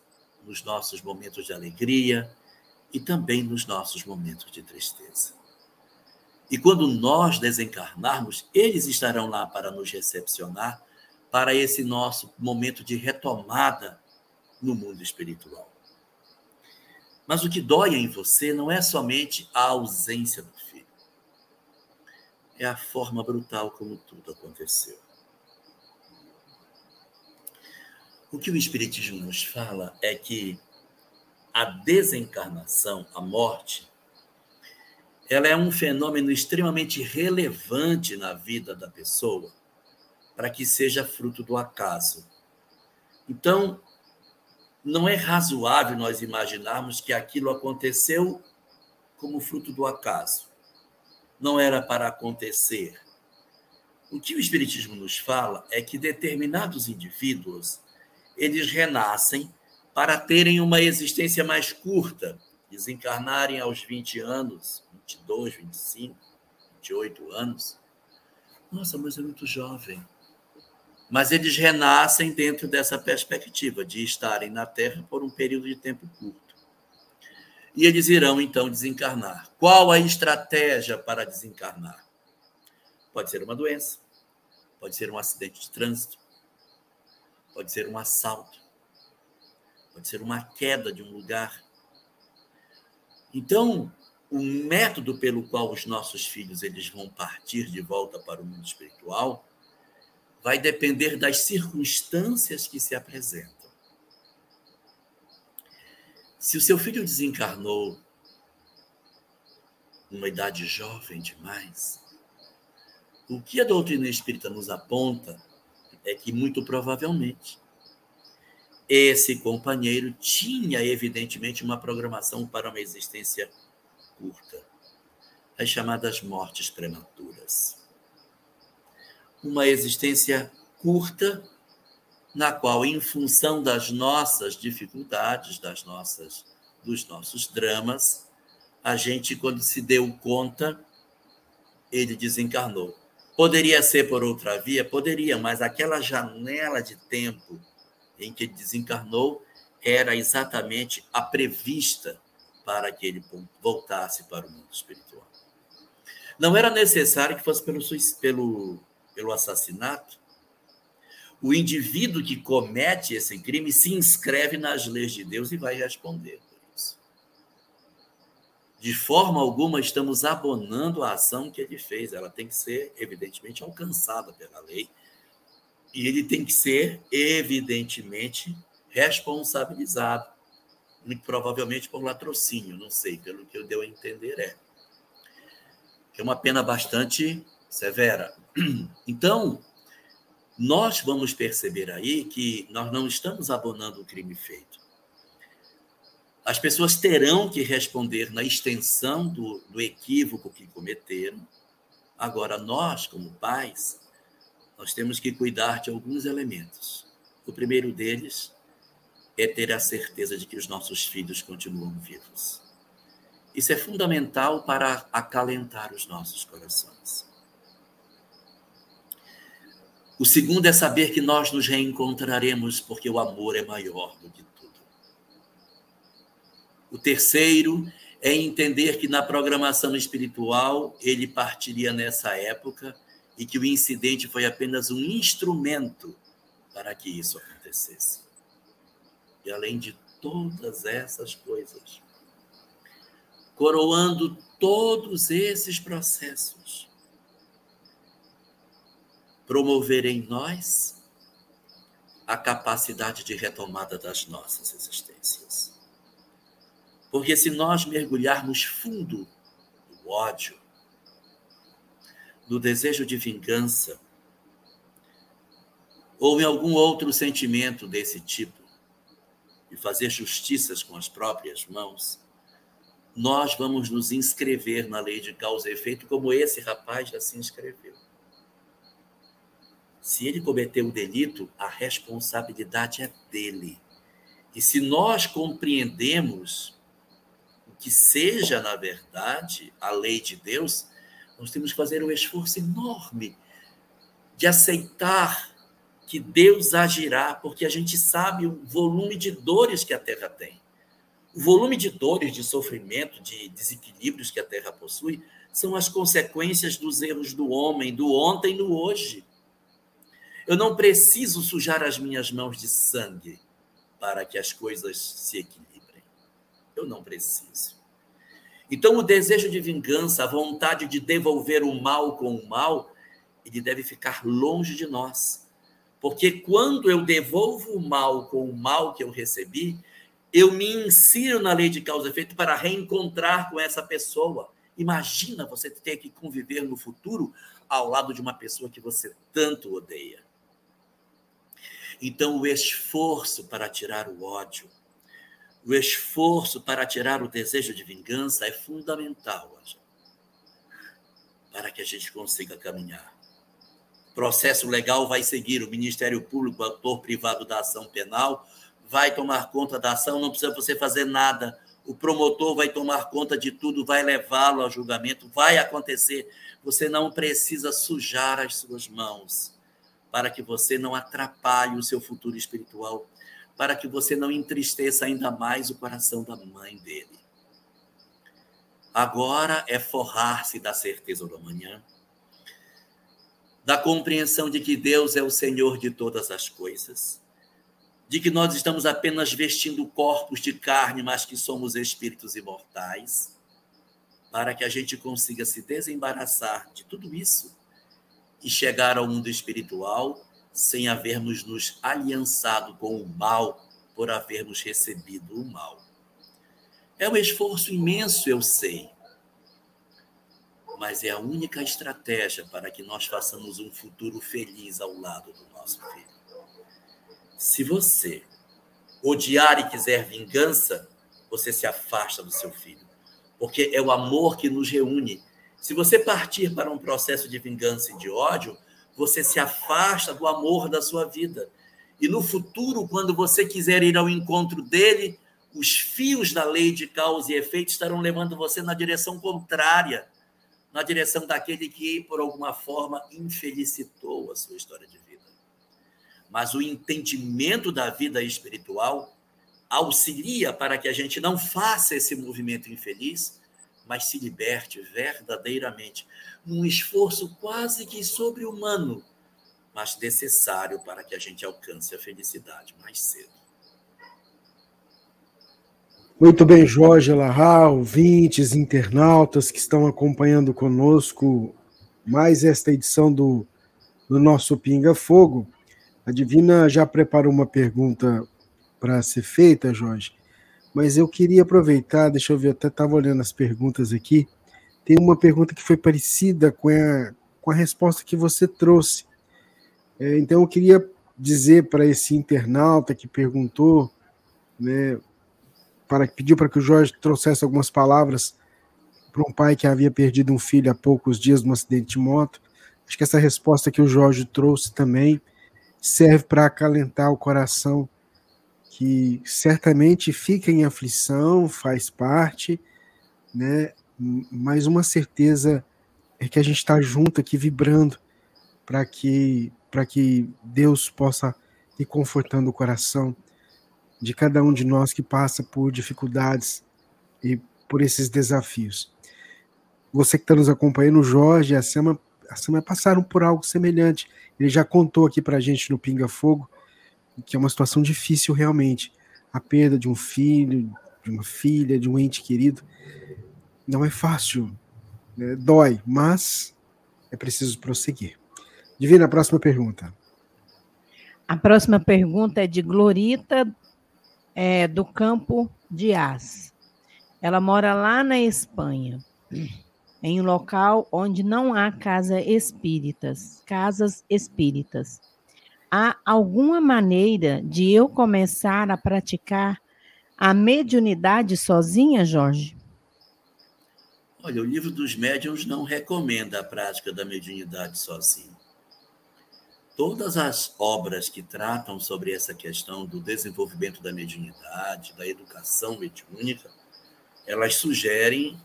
nos nossos momentos de alegria e também nos nossos momentos de tristeza. E quando nós desencarnarmos, eles estarão lá para nos recepcionar para esse nosso momento de retomada no mundo espiritual. Mas o que dói em você não é somente a ausência do filho, é a forma brutal como tudo aconteceu. O que o Espiritismo nos fala é que a desencarnação, a morte, ela é um fenômeno extremamente relevante na vida da pessoa para que seja fruto do acaso. Então, não é razoável nós imaginarmos que aquilo aconteceu como fruto do acaso. Não era para acontecer. O que o Espiritismo nos fala é que determinados indivíduos eles renascem para terem uma existência mais curta, desencarnarem aos 20 anos, 22, 25, 28 anos. Nossa, mas é muito jovem. Mas eles renascem dentro dessa perspectiva de estarem na Terra por um período de tempo curto. E eles irão então desencarnar. Qual a estratégia para desencarnar? Pode ser uma doença, pode ser um acidente de trânsito, pode ser um assalto, pode ser uma queda de um lugar. Então, o método pelo qual os nossos filhos eles vão partir de volta para o mundo espiritual vai depender das circunstâncias que se apresentam. Se o seu filho desencarnou numa idade jovem demais, o que a doutrina espírita nos aponta é que, muito provavelmente, esse companheiro tinha, evidentemente, uma programação para uma existência curta, as chamadas mortes prematuras. Uma existência curta, na qual, em função das nossas dificuldades, das nossas, dos nossos dramas, a gente, quando se deu conta, ele desencarnou. Poderia ser por outra via? Poderia, mas aquela janela de tempo em que desencarnou era exatamente a prevista para que ele voltasse para o mundo espiritual. Não era necessário que fosse pelo, pelo, pelo assassinato. O indivíduo que comete esse crime se inscreve nas leis de Deus e vai responder. De forma alguma estamos abonando a ação que ele fez. Ela tem que ser, evidentemente, alcançada pela lei. E ele tem que ser, evidentemente, responsabilizado. Muito provavelmente por latrocínio, não sei, pelo que eu deu a entender é é uma pena bastante severa. Então, nós vamos perceber aí que nós não estamos abonando o crime feito. As pessoas terão que responder na extensão do, do equívoco que cometeram. Agora, nós, como pais, nós temos que cuidar de alguns elementos. O primeiro deles é ter a certeza de que os nossos filhos continuam vivos. Isso é fundamental para acalentar os nossos corações. O segundo é saber que nós nos reencontraremos porque o amor é maior do que. O terceiro é entender que na programação espiritual ele partiria nessa época e que o incidente foi apenas um instrumento para que isso acontecesse. E além de todas essas coisas, coroando todos esses processos, promover em nós a capacidade de retomada das nossas existências. Porque se nós mergulharmos fundo no ódio, no desejo de vingança, ou em algum outro sentimento desse tipo, e fazer justiças com as próprias mãos, nós vamos nos inscrever na lei de causa e efeito, como esse rapaz já se inscreveu. Se ele cometeu o delito, a responsabilidade é dele. E se nós compreendemos que seja, na verdade, a lei de Deus, nós temos que fazer um esforço enorme de aceitar que Deus agirá, porque a gente sabe o volume de dores que a terra tem. O volume de dores, de sofrimento, de desequilíbrios que a Terra possui são as consequências dos erros do homem, do ontem e do hoje. Eu não preciso sujar as minhas mãos de sangue para que as coisas se equilibrem. Eu não preciso. Então, o desejo de vingança, a vontade de devolver o mal com o mal, ele deve ficar longe de nós. Porque quando eu devolvo o mal com o mal que eu recebi, eu me insiro na lei de causa e efeito para reencontrar com essa pessoa. Imagina você ter que conviver no futuro ao lado de uma pessoa que você tanto odeia. Então, o esforço para tirar o ódio, o esforço para tirar o desejo de vingança é fundamental para que a gente consiga caminhar. O processo legal vai seguir o Ministério Público, o ator privado da ação penal, vai tomar conta da ação, não precisa você fazer nada. O promotor vai tomar conta de tudo, vai levá-lo ao julgamento, vai acontecer. Você não precisa sujar as suas mãos para que você não atrapalhe o seu futuro espiritual, para que você não entristeça ainda mais o coração da mãe dele. Agora é forrar-se da certeza do amanhã, da compreensão de que Deus é o Senhor de todas as coisas de que nós estamos apenas vestindo corpos de carne, mas que somos espíritos imortais, para que a gente consiga se desembaraçar de tudo isso e chegar ao mundo espiritual sem havermos nos aliançado com o mal por havermos recebido o mal. É um esforço imenso, eu sei, mas é a única estratégia para que nós façamos um futuro feliz ao lado do nosso filho. Se você odiar e quiser vingança, você se afasta do seu filho, porque é o amor que nos reúne. Se você partir para um processo de vingança e de ódio, você se afasta do amor da sua vida. E no futuro, quando você quiser ir ao encontro dele, os fios da lei de causa e efeito estarão levando você na direção contrária, na direção daquele que, por alguma forma, infelicitou a sua história de vida mas o entendimento da vida espiritual auxilia para que a gente não faça esse movimento infeliz, mas se liberte verdadeiramente, num esforço quase que sobre-humano, mas necessário para que a gente alcance a felicidade mais cedo. Muito bem, Jorge Larral, ouvintes, internautas que estão acompanhando conosco mais esta edição do, do nosso Pinga Fogo. A Divina já preparou uma pergunta para ser feita, Jorge, mas eu queria aproveitar, deixa eu ver, até estava olhando as perguntas aqui. Tem uma pergunta que foi parecida com a, com a resposta que você trouxe. É, então eu queria dizer para esse internauta que perguntou, né, para pediu para que o Jorge trouxesse algumas palavras para um pai que havia perdido um filho há poucos dias num acidente de moto. Acho que essa resposta que o Jorge trouxe também serve para acalentar o coração que certamente fica em aflição, faz parte, né? Mas uma certeza é que a gente está junto aqui vibrando para que para que Deus possa ir confortando o coração de cada um de nós que passa por dificuldades e por esses desafios. Você que está nos acompanhando, Jorge e a Sama, a passaram por algo semelhante. Ele já contou aqui para a gente no Pinga Fogo que é uma situação difícil realmente. A perda de um filho, de uma filha, de um ente querido, não é fácil, né? dói, mas é preciso prosseguir. Divina, a próxima pergunta. A próxima pergunta é de Glorita é, do Campo de As. Ela mora lá na Espanha, em um local onde não há casa espíritas, casas espíritas. Há alguma maneira de eu começar a praticar a mediunidade sozinha, Jorge? Olha, o livro dos médiuns não recomenda a prática da mediunidade sozinho todas as obras que tratam sobre essa questão do desenvolvimento da mediunidade, da educação mediúnica, elas sugerem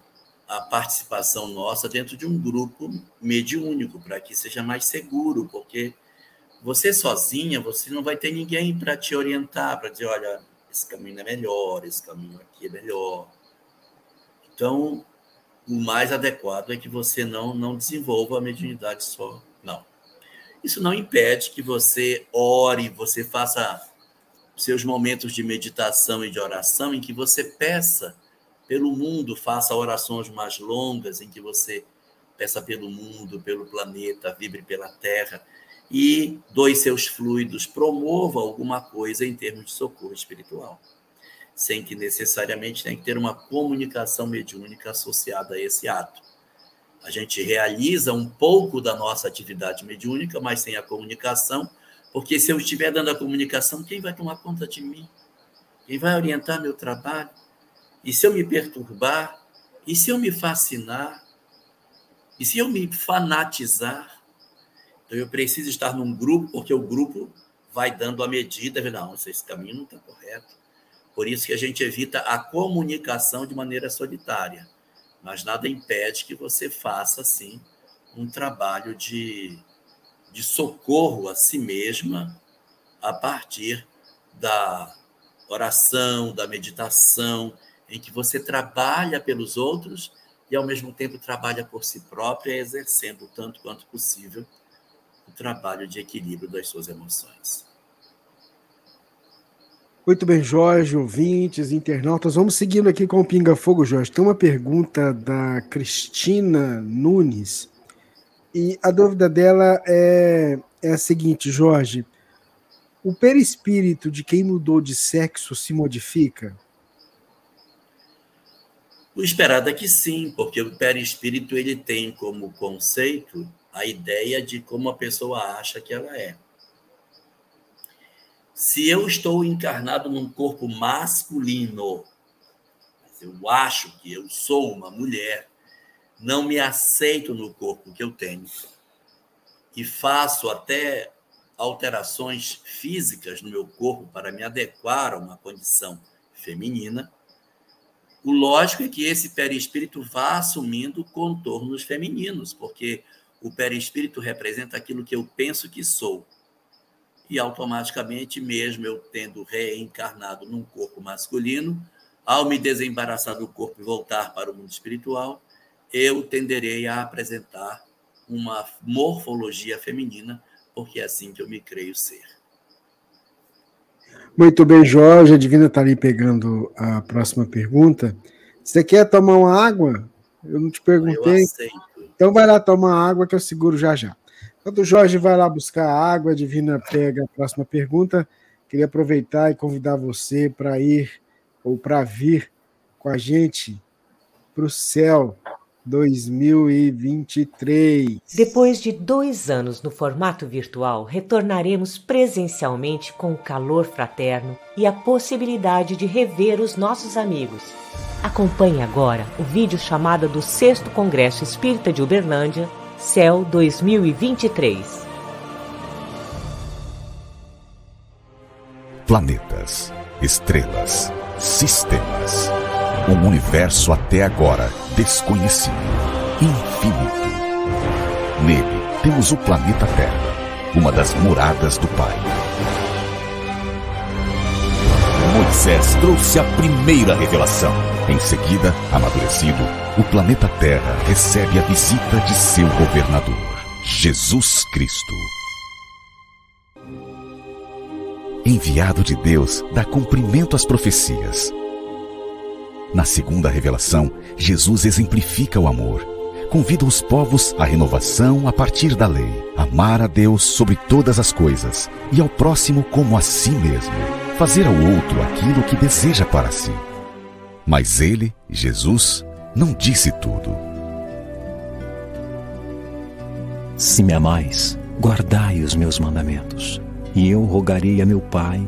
a participação nossa dentro de um grupo mediúnico, para que seja mais seguro, porque você sozinha, você não vai ter ninguém para te orientar, para dizer, olha, esse caminho é melhor, esse caminho aqui é melhor. Então, o mais adequado é que você não, não desenvolva a mediunidade só, não. Isso não impede que você ore, você faça seus momentos de meditação e de oração em que você peça pelo mundo, faça orações mais longas em que você peça pelo mundo, pelo planeta, vibre pela terra e doe seus fluidos, promova alguma coisa em termos de socorro espiritual, sem que necessariamente tenha que ter uma comunicação mediúnica associada a esse ato. A gente realiza um pouco da nossa atividade mediúnica, mas sem a comunicação, porque se eu estiver dando a comunicação, quem vai tomar conta de mim? Quem vai orientar meu trabalho? E se eu me perturbar? E se eu me fascinar? E se eu me fanatizar? Então eu preciso estar num grupo, porque o grupo vai dando a medida, não, esse caminho não está correto. Por isso que a gente evita a comunicação de maneira solitária mas nada impede que você faça, assim, um trabalho de, de socorro a si mesma a partir da oração, da meditação, em que você trabalha pelos outros e, ao mesmo tempo, trabalha por si própria, exercendo tanto quanto possível trabalho de equilíbrio das suas emoções. Muito bem, Jorge, ouvintes, internautas. Vamos seguindo aqui com o Pinga Fogo, Jorge. Tem uma pergunta da Cristina Nunes. E a dúvida dela é, é a seguinte, Jorge. O perispírito de quem mudou de sexo se modifica? O esperado é que sim, porque o perispírito ele tem como conceito a ideia de como a pessoa acha que ela é. Se eu estou encarnado num corpo masculino, mas eu acho que eu sou uma mulher, não me aceito no corpo que eu tenho e faço até alterações físicas no meu corpo para me adequar a uma condição feminina, o lógico é que esse perispírito vá assumindo contornos femininos, porque o perispírito representa aquilo que eu penso que sou. e automaticamente, mesmo eu tendo reencarnado num corpo masculino, ao me desembaraçar do corpo e voltar para o mundo espiritual, eu tenderei a apresentar uma morfologia feminina, porque é assim que eu me creio ser. Muito bem, Jorge. A Divina está ali pegando a próxima pergunta. Você quer tomar uma água? Eu não te perguntei. Eu aceito. Então vai lá tomar água que eu seguro já já. Enquanto o Jorge vai lá buscar água, a Divina pega a próxima pergunta. Queria aproveitar e convidar você para ir ou para vir com a gente para o céu 2023. Depois de dois anos no formato virtual, retornaremos presencialmente com o calor fraterno e a possibilidade de rever os nossos amigos. Acompanhe agora o vídeo chamado do 6 Congresso Espírita de Uberlândia, Céu 2023. Planetas, estrelas, sistemas um universo até agora desconhecido, infinito. Nele temos o planeta Terra, uma das moradas do Pai. Moisés trouxe a primeira revelação. Em seguida, amadurecido, o planeta Terra recebe a visita de seu governador, Jesus Cristo. Enviado de Deus, dá cumprimento às profecias na segunda revelação, Jesus exemplifica o amor. Convida os povos à renovação a partir da lei, amar a Deus sobre todas as coisas e ao próximo como a si mesmo, fazer ao outro aquilo que deseja para si. Mas ele, Jesus, não disse tudo. Se me amais, guardai os meus mandamentos, e eu rogarei a meu Pai,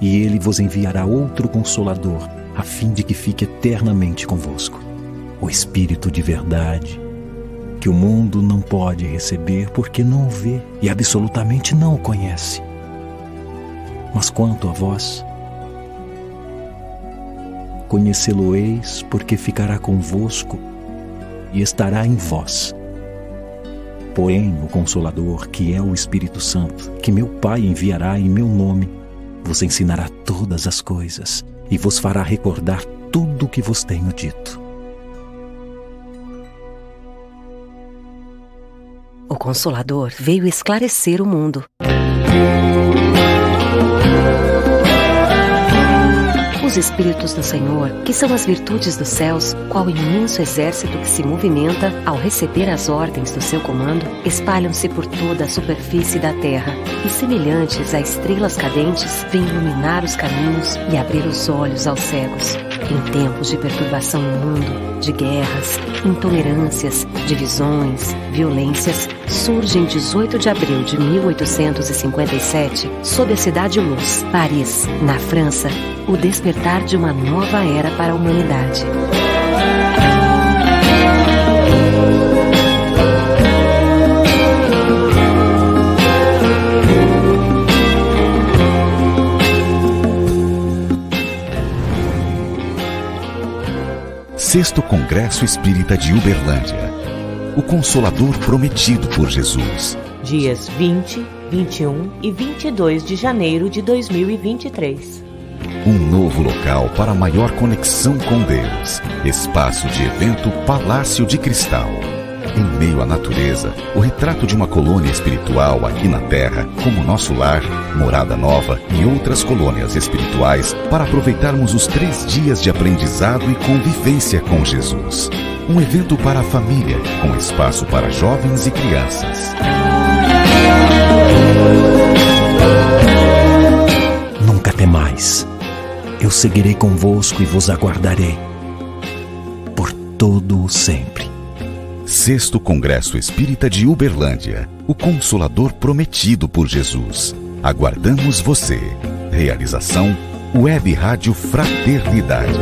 e ele vos enviará outro consolador a fim de que fique eternamente convosco. O Espírito de verdade, que o mundo não pode receber porque não o vê e absolutamente não o conhece. Mas quanto a vós, conhecê-lo-eis porque ficará convosco e estará em vós. Porém, o Consolador, que é o Espírito Santo, que meu Pai enviará em meu nome, vos ensinará todas as coisas e vos fará recordar tudo o que vos tenho dito. O Consolador veio esclarecer o mundo. Os Espíritos do Senhor, que são as virtudes dos céus, qual imenso exército que se movimenta ao receber as ordens do seu comando, espalham-se por toda a superfície da terra e, semelhantes a estrelas cadentes, vêm iluminar os caminhos e abrir os olhos aos cegos. Em tempos de perturbação no mundo, de guerras, intolerâncias, divisões, violências, surge em 18 de abril de 1857, sob a cidade Luz, Paris, na França, o despertar de uma nova era para a humanidade. Sexto Congresso Espírita de Uberlândia. O Consolador prometido por Jesus. Dias 20, 21 e 22 de janeiro de 2023. Um novo local para maior conexão com Deus. Espaço de evento Palácio de Cristal. Em meio à natureza, o retrato de uma colônia espiritual aqui na Terra, como nosso lar, morada nova e outras colônias espirituais para aproveitarmos os três dias de aprendizado e convivência com Jesus. Um evento para a família, com espaço para jovens e crianças. Nunca temais. Eu seguirei convosco e vos aguardarei por todo o sempre. Sexto Congresso Espírita de Uberlândia, o Consolador prometido por Jesus. Aguardamos você. Realização Web Rádio Fraternidade.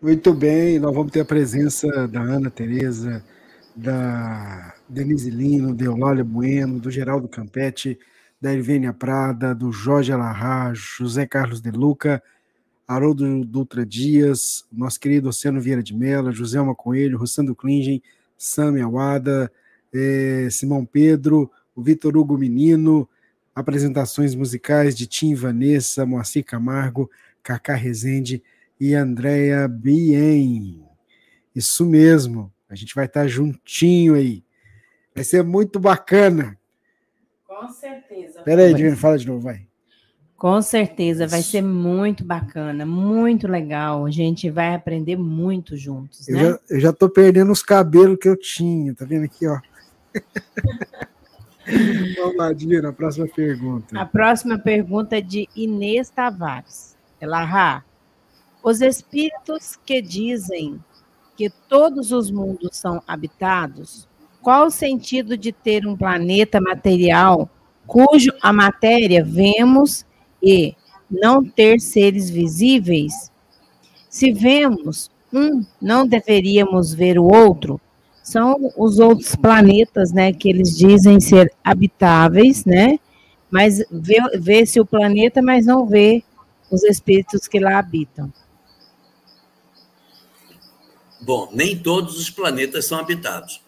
Muito bem, nós vamos ter a presença da Ana Tereza, da Denise Lino, de Eulália Bueno, do Geraldo Campetti, da Irvênia Prada, do Jorge Alarra, José Carlos de Luca, Haroldo Dutra Dias, nosso querido Oceano Vieira de Mello, Joselma Coelho, Rossando Klingen, Sami Awada, é, Simão Pedro, o Vitor Hugo Menino, apresentações musicais de Tim Vanessa, Moacir Camargo, Cacá Rezende e Andréa Bien. Isso mesmo, a gente vai estar juntinho aí. Vai ser muito bacana. Com certeza. Peraí, Divina, fala de novo, vai. Com certeza, vai ser muito bacana, muito legal. A gente vai aprender muito juntos, eu né? Já, eu já tô perdendo os cabelos que eu tinha, tá vendo aqui, ó? Vamos lá, Divina, a próxima pergunta. A próxima pergunta é de Inês Tavares. Ela, Rá, os espíritos que dizem que todos os mundos são habitados, qual o sentido de ter um planeta material cujo a matéria vemos e não ter seres visíveis? Se vemos um, não deveríamos ver o outro? São os outros planetas, né, que eles dizem ser habitáveis, né? Mas vê, vê-se o planeta, mas não vê os espíritos que lá habitam. Bom, nem todos os planetas são habitados.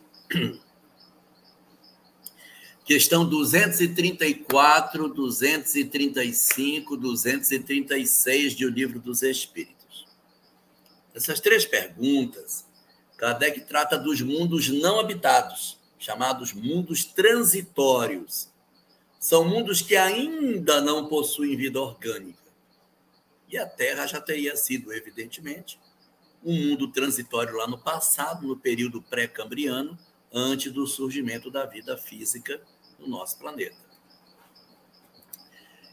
Questão 234, 235, 236 de O Livro dos Espíritos. Essas três perguntas, Kardec trata dos mundos não habitados, chamados mundos transitórios. São mundos que ainda não possuem vida orgânica. E a Terra já teria sido, evidentemente, um mundo transitório lá no passado, no período pré-cambriano, antes do surgimento da vida física no nosso planeta.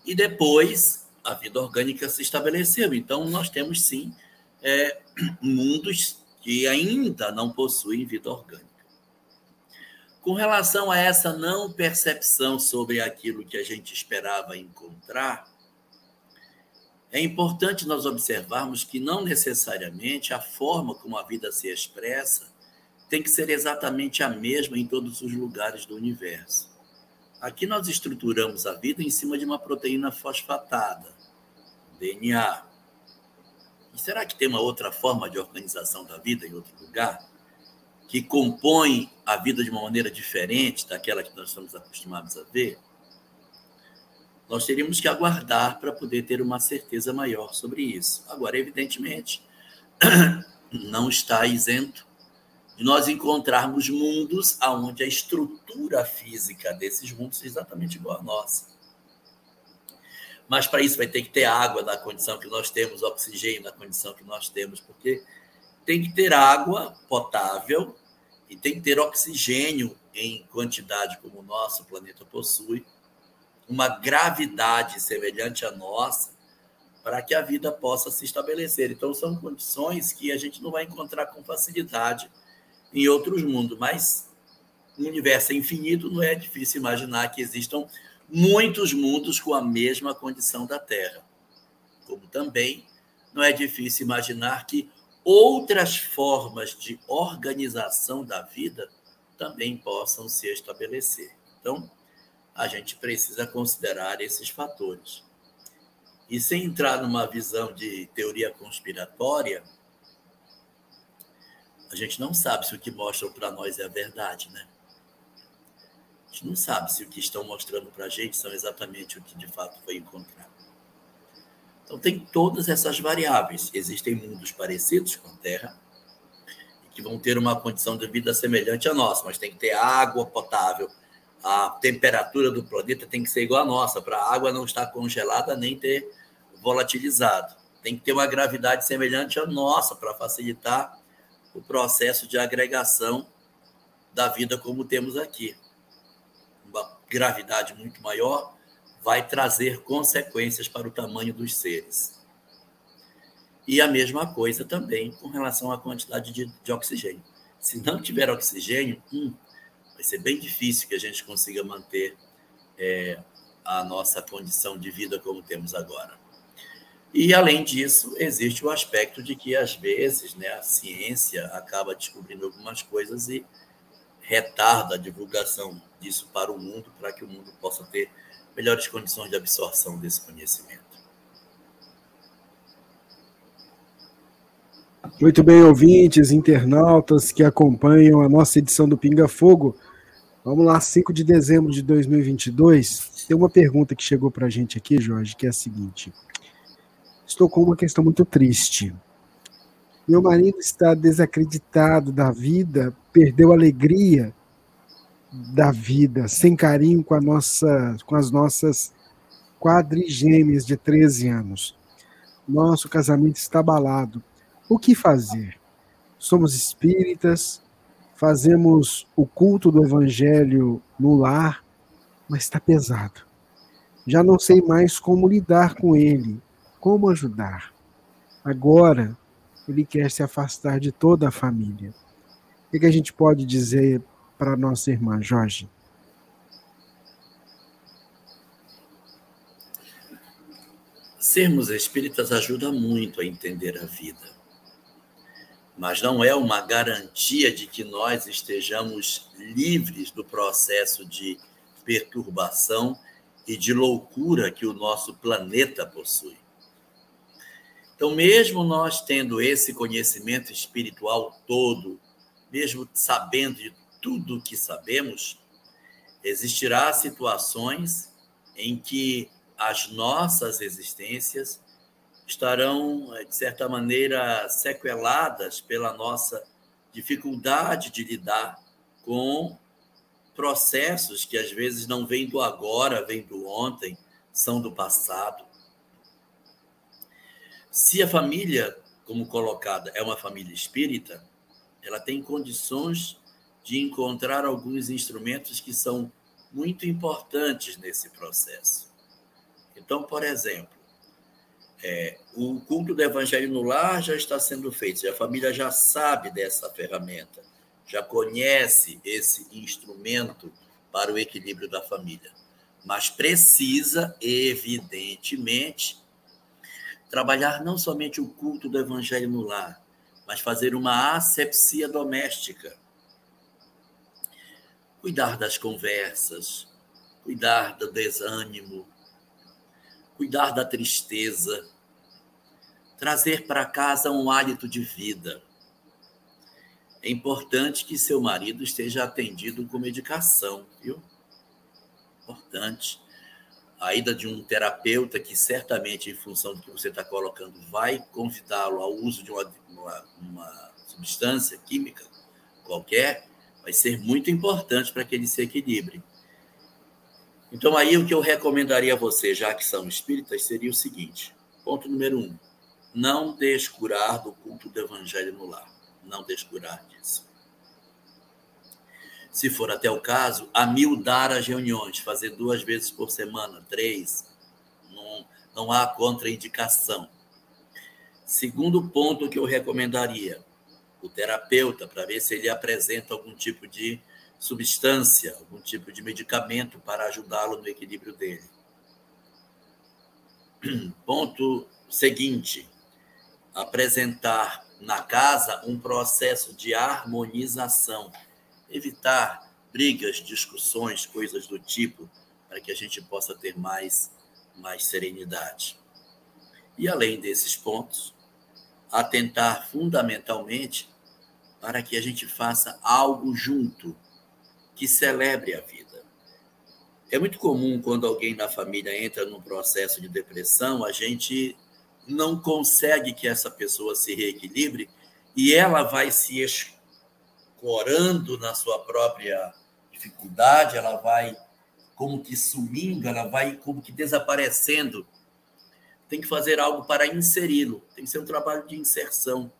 E depois a vida orgânica se estabeleceu. Então, nós temos sim é, mundos que ainda não possuem vida orgânica. Com relação a essa não percepção sobre aquilo que a gente esperava encontrar, é importante nós observarmos que não necessariamente a forma como a vida se expressa tem que ser exatamente a mesma em todos os lugares do universo. Aqui nós estruturamos a vida em cima de uma proteína fosfatada, DNA. E será que tem uma outra forma de organização da vida em outro lugar? Que compõe a vida de uma maneira diferente daquela que nós estamos acostumados a ver? Nós teríamos que aguardar para poder ter uma certeza maior sobre isso. Agora, evidentemente, não está isento de nós encontrarmos mundos onde a estrutura física desses mundos é exatamente igual à nossa. Mas para isso vai ter que ter água na condição que nós temos, oxigênio na condição que nós temos, porque tem que ter água potável e tem que ter oxigênio em quantidade como o nosso planeta possui, uma gravidade semelhante à nossa, para que a vida possa se estabelecer. Então, são condições que a gente não vai encontrar com facilidade em outros mundos, mas o universo é infinito, não é difícil imaginar que existam muitos mundos com a mesma condição da Terra. Como também não é difícil imaginar que outras formas de organização da vida também possam se estabelecer. Então, a gente precisa considerar esses fatores. E sem entrar numa visão de teoria conspiratória, a gente não sabe se o que mostram para nós é a verdade, né? A gente não sabe se o que estão mostrando para a gente são exatamente o que de fato foi encontrado. Então, tem todas essas variáveis. Existem mundos parecidos com a Terra, que vão ter uma condição de vida semelhante à nossa, mas tem que ter água potável. A temperatura do planeta tem que ser igual à nossa, para a água não estar congelada nem ter volatilizado. Tem que ter uma gravidade semelhante à nossa para facilitar o processo de agregação da vida como temos aqui. Uma gravidade muito maior vai trazer consequências para o tamanho dos seres. E a mesma coisa também com relação à quantidade de, de oxigênio. Se não tiver oxigênio, hum, vai ser bem difícil que a gente consiga manter é, a nossa condição de vida como temos agora. E, além disso, existe o aspecto de que, às vezes, né, a ciência acaba descobrindo algumas coisas e retarda a divulgação disso para o mundo, para que o mundo possa ter melhores condições de absorção desse conhecimento. Muito bem, ouvintes, internautas que acompanham a nossa edição do Pinga Fogo. Vamos lá, 5 de dezembro de 2022. Tem uma pergunta que chegou para a gente aqui, Jorge, que é a seguinte: Estou com uma questão muito triste. Meu marido está desacreditado da vida, perdeu a alegria da vida, sem carinho com, a nossa, com as nossas quadrigêmeas de 13 anos. Nosso casamento está abalado. O que fazer? Somos espíritas, fazemos o culto do evangelho no lar, mas está pesado. Já não sei mais como lidar com ele, como ajudar. Agora, ele quer se afastar de toda a família. O que a gente pode dizer para nossa irmã Jorge? Sermos espíritas ajuda muito a entender a vida. Mas não é uma garantia de que nós estejamos livres do processo de perturbação e de loucura que o nosso planeta possui. Então, mesmo nós tendo esse conhecimento espiritual todo, mesmo sabendo de tudo o que sabemos, existirá situações em que as nossas existências estarão, de certa maneira, sequeladas pela nossa dificuldade de lidar com processos que às vezes não vêm do agora, vêm do ontem, são do passado. Se a família, como colocada, é uma família espírita, ela tem condições de encontrar alguns instrumentos que são muito importantes nesse processo. Então, por exemplo, é, o culto do evangelho no lar já está sendo feito, a família já sabe dessa ferramenta, já conhece esse instrumento para o equilíbrio da família, mas precisa, evidentemente, trabalhar não somente o culto do evangelho no lar, mas fazer uma asepsia doméstica. Cuidar das conversas, cuidar do desânimo, cuidar da tristeza, trazer para casa um hálito de vida. É importante que seu marido esteja atendido com medicação, viu? Importante a ida de um terapeuta que certamente, em função do que você está colocando, vai convidá-lo ao uso de uma, uma, uma, substância química qualquer, vai ser muito importante para que ele se equilibre. Então, aí o que eu recomendaria a você, já que são espíritas, seria o seguinte: ponto número um, não descurar do culto do evangelho no lar. Não descurar disso se for até o caso, amildar as reuniões, fazer duas vezes por semana, três, não, não há contraindicação. Segundo ponto que eu recomendaria, o terapeuta, para ver se ele apresenta algum tipo de substância, algum tipo de medicamento para ajudá-lo no equilíbrio dele. Ponto seguinte, apresentar na casa um processo de harmonização evitar brigas, discussões, coisas do tipo, para que a gente possa ter mais, mais serenidade. E além desses pontos, atentar fundamentalmente para que a gente faça algo junto que celebre a vida. É muito comum quando alguém na família entra num processo de depressão, a gente não consegue que essa pessoa se reequilibre e ela vai se corando na sua própria dificuldade, ela vai como que sumindo, ela vai como que desaparecendo. Tem que fazer algo para inseri-lo, tem que ser um trabalho de inserção.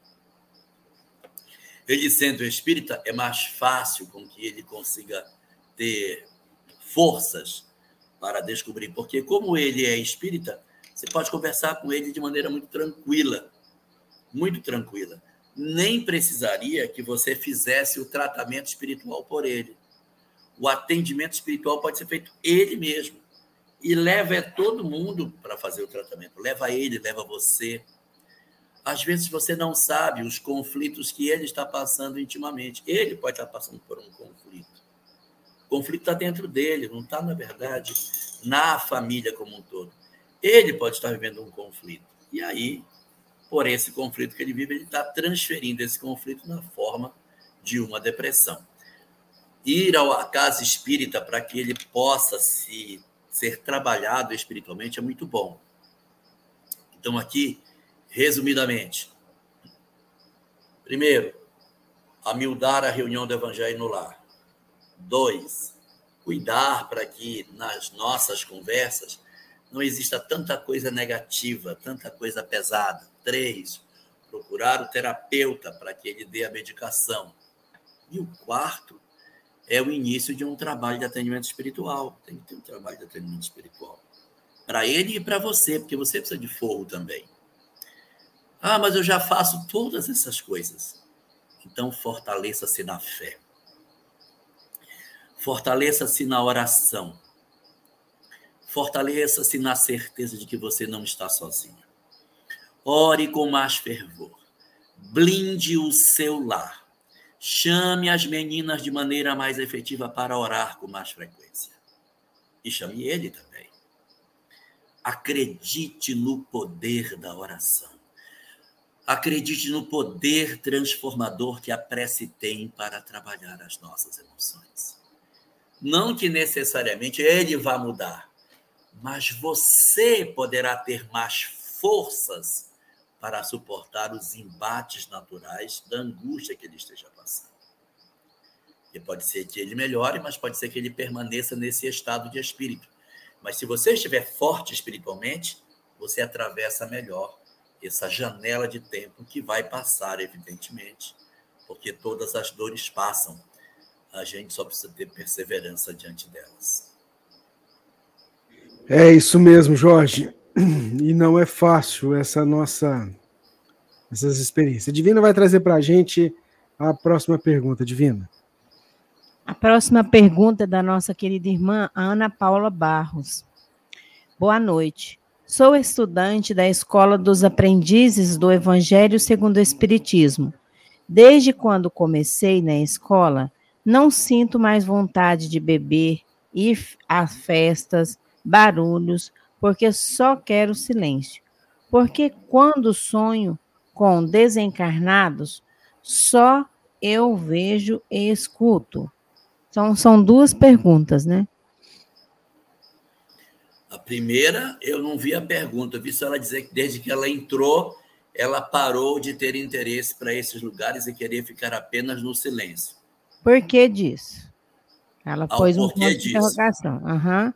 Ele sendo espírita, é mais fácil com que ele consiga ter forças para descobrir, porque como ele é espírita, você pode conversar com ele de maneira muito tranquila, muito tranquila nem precisaria que você fizesse o tratamento espiritual por ele. O atendimento espiritual pode ser feito ele mesmo. E leva todo mundo para fazer o tratamento. Leva ele, leva você. Às vezes você não sabe os conflitos que ele está passando intimamente. Ele pode estar passando por um conflito. O conflito está dentro dele, não está, na verdade, na família como um todo. Ele pode estar vivendo um conflito. E aí por esse conflito que ele vive, ele está transferindo esse conflito na forma de uma depressão. Ir à casa espírita para que ele possa se ser trabalhado espiritualmente é muito bom. Então, aqui, resumidamente, primeiro, amildar a reunião do Evangelho no lar. Dois, cuidar para que nas nossas conversas não exista tanta coisa negativa, tanta coisa pesada. Três, procurar o terapeuta para que ele dê a medicação. E o quarto é o início de um trabalho de atendimento espiritual. Tem que ter um trabalho de atendimento espiritual. Para ele e para você, porque você precisa de fogo também. Ah, mas eu já faço todas essas coisas. Então, fortaleça-se na fé. Fortaleça-se na oração. Fortaleça-se na certeza de que você não está sozinho. Ore com mais fervor. Blinde o seu lar. Chame as meninas de maneira mais efetiva para orar com mais frequência. E chame ele também. Acredite no poder da oração. Acredite no poder transformador que a prece tem para trabalhar as nossas emoções. Não que necessariamente ele vá mudar, mas você poderá ter mais forças para suportar os embates naturais da angústia que ele esteja passando. E pode ser que ele melhore, mas pode ser que ele permaneça nesse estado de espírito. Mas se você estiver forte espiritualmente, você atravessa melhor essa janela de tempo que vai passar, evidentemente, porque todas as dores passam a gente só precisa ter perseverança diante delas. É isso mesmo, Jorge. E não é fácil essa nossa essas experiências. Divina vai trazer para a gente a próxima pergunta, Divina. A próxima pergunta é da nossa querida irmã Ana Paula Barros. Boa noite. Sou estudante da Escola dos Aprendizes do Evangelho segundo o Espiritismo. Desde quando comecei na escola, não sinto mais vontade de beber, ir a festas, barulhos, porque só quero silêncio. Porque quando sonho com desencarnados, só eu vejo e escuto. Então, são duas perguntas, né? A primeira, eu não vi a pergunta, eu vi só ela dizer que desde que ela entrou, ela parou de ter interesse para esses lugares e querer ficar apenas no silêncio. Por que disso? Ela Ao pôs um ponto de interrogação. Uhum.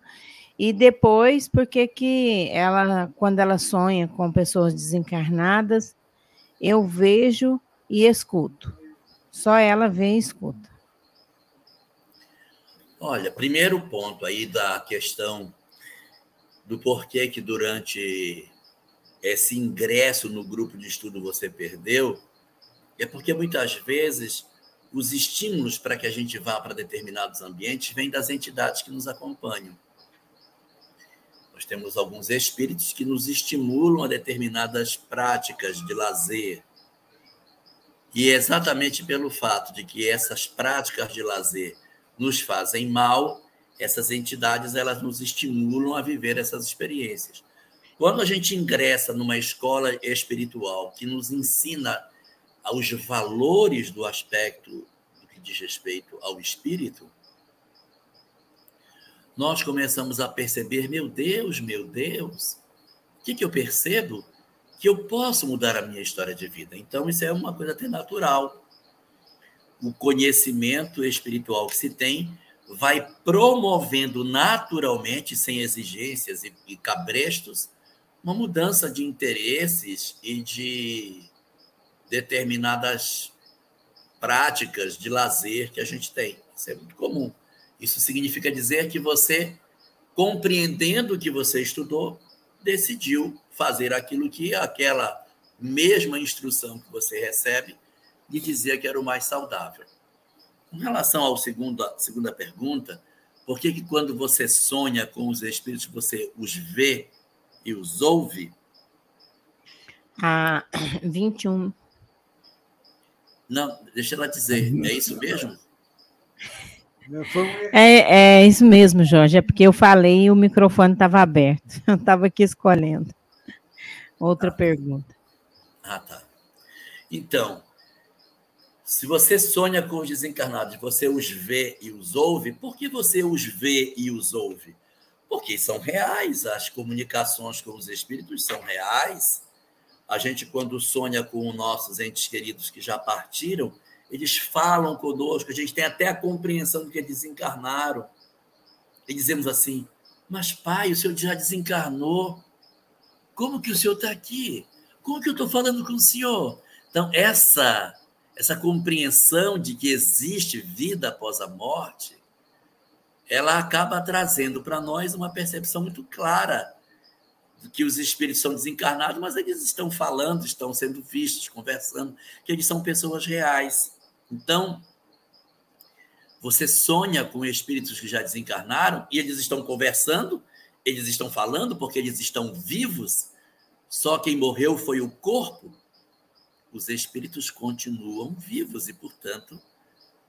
E depois, por que que ela, quando ela sonha com pessoas desencarnadas, eu vejo e escuto. Só ela vê e escuta. Olha, primeiro ponto aí da questão do porquê que durante esse ingresso no grupo de estudo você perdeu, é porque muitas vezes os estímulos para que a gente vá para determinados ambientes vêm das entidades que nos acompanham. Temos alguns espíritos que nos estimulam a determinadas práticas de lazer. E é exatamente pelo fato de que essas práticas de lazer nos fazem mal, essas entidades elas nos estimulam a viver essas experiências. Quando a gente ingressa numa escola espiritual que nos ensina aos valores do aspecto do que diz respeito ao espírito, nós começamos a perceber, meu Deus, meu Deus, o que, que eu percebo? Que eu posso mudar a minha história de vida. Então, isso é uma coisa até natural. O conhecimento espiritual que se tem vai promovendo naturalmente, sem exigências e, e cabrestos, uma mudança de interesses e de determinadas práticas de lazer que a gente tem. Isso é muito comum. Isso significa dizer que você, compreendendo o que você estudou, decidiu fazer aquilo que aquela mesma instrução que você recebe lhe dizia que era o mais saudável. Com relação à segunda, segunda pergunta, por que, que quando você sonha com os espíritos, você os vê e os ouve? Ah, 21. Não, deixa ela dizer. É isso mesmo? É, é isso mesmo, Jorge. É porque eu falei e o microfone estava aberto. Eu estava aqui escolhendo. Outra ah. pergunta. Ah, tá. Então, se você sonha com os desencarnados, você os vê e os ouve, por que você os vê e os ouve? Porque são reais, as comunicações com os espíritos são reais. A gente, quando sonha com nossos entes queridos que já partiram, eles falam conosco, a gente tem até a compreensão de que desencarnaram. E dizemos assim: Mas, pai, o senhor já desencarnou. Como que o senhor está aqui? Como que eu estou falando com o senhor? Então, essa, essa compreensão de que existe vida após a morte, ela acaba trazendo para nós uma percepção muito clara de que os espíritos são desencarnados, mas eles estão falando, estão sendo vistos, conversando, que eles são pessoas reais. Então, você sonha com espíritos que já desencarnaram e eles estão conversando, eles estão falando porque eles estão vivos, só quem morreu foi o corpo. Os espíritos continuam vivos e, portanto,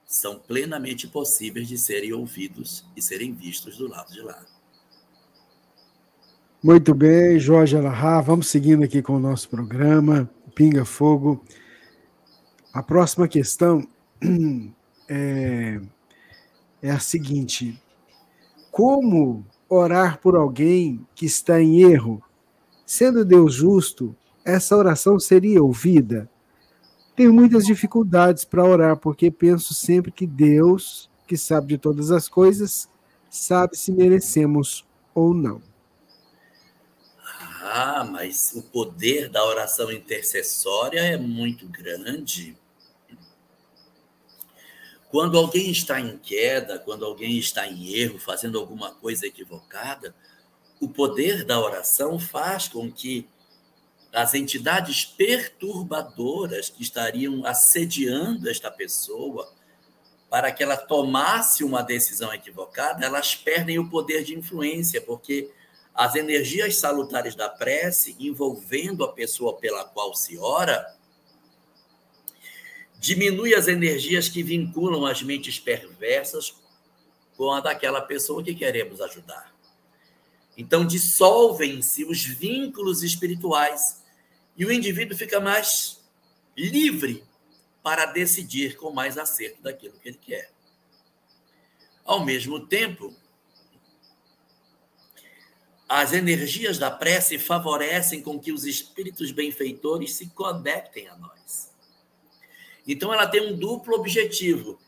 são plenamente possíveis de serem ouvidos e serem vistos do lado de lá. Muito bem, Jorge Alahá, vamos seguindo aqui com o nosso programa, Pinga Fogo. A próxima questão é, é a seguinte: como orar por alguém que está em erro? Sendo Deus justo, essa oração seria ouvida? Tenho muitas dificuldades para orar, porque penso sempre que Deus, que sabe de todas as coisas, sabe se merecemos ou não. Ah, mas o poder da oração intercessória é muito grande. Quando alguém está em queda, quando alguém está em erro, fazendo alguma coisa equivocada, o poder da oração faz com que as entidades perturbadoras que estariam assediando esta pessoa para que ela tomasse uma decisão equivocada, elas perdem o poder de influência, porque as energias salutares da prece, envolvendo a pessoa pela qual se ora, diminui as energias que vinculam as mentes perversas com a daquela pessoa que queremos ajudar. Então, dissolvem-se os vínculos espirituais e o indivíduo fica mais livre para decidir com mais acerto daquilo que ele quer. Ao mesmo tempo, as energias da prece favorecem com que os espíritos benfeitores se conectem a nós. Então, ela tem um duplo objetivo.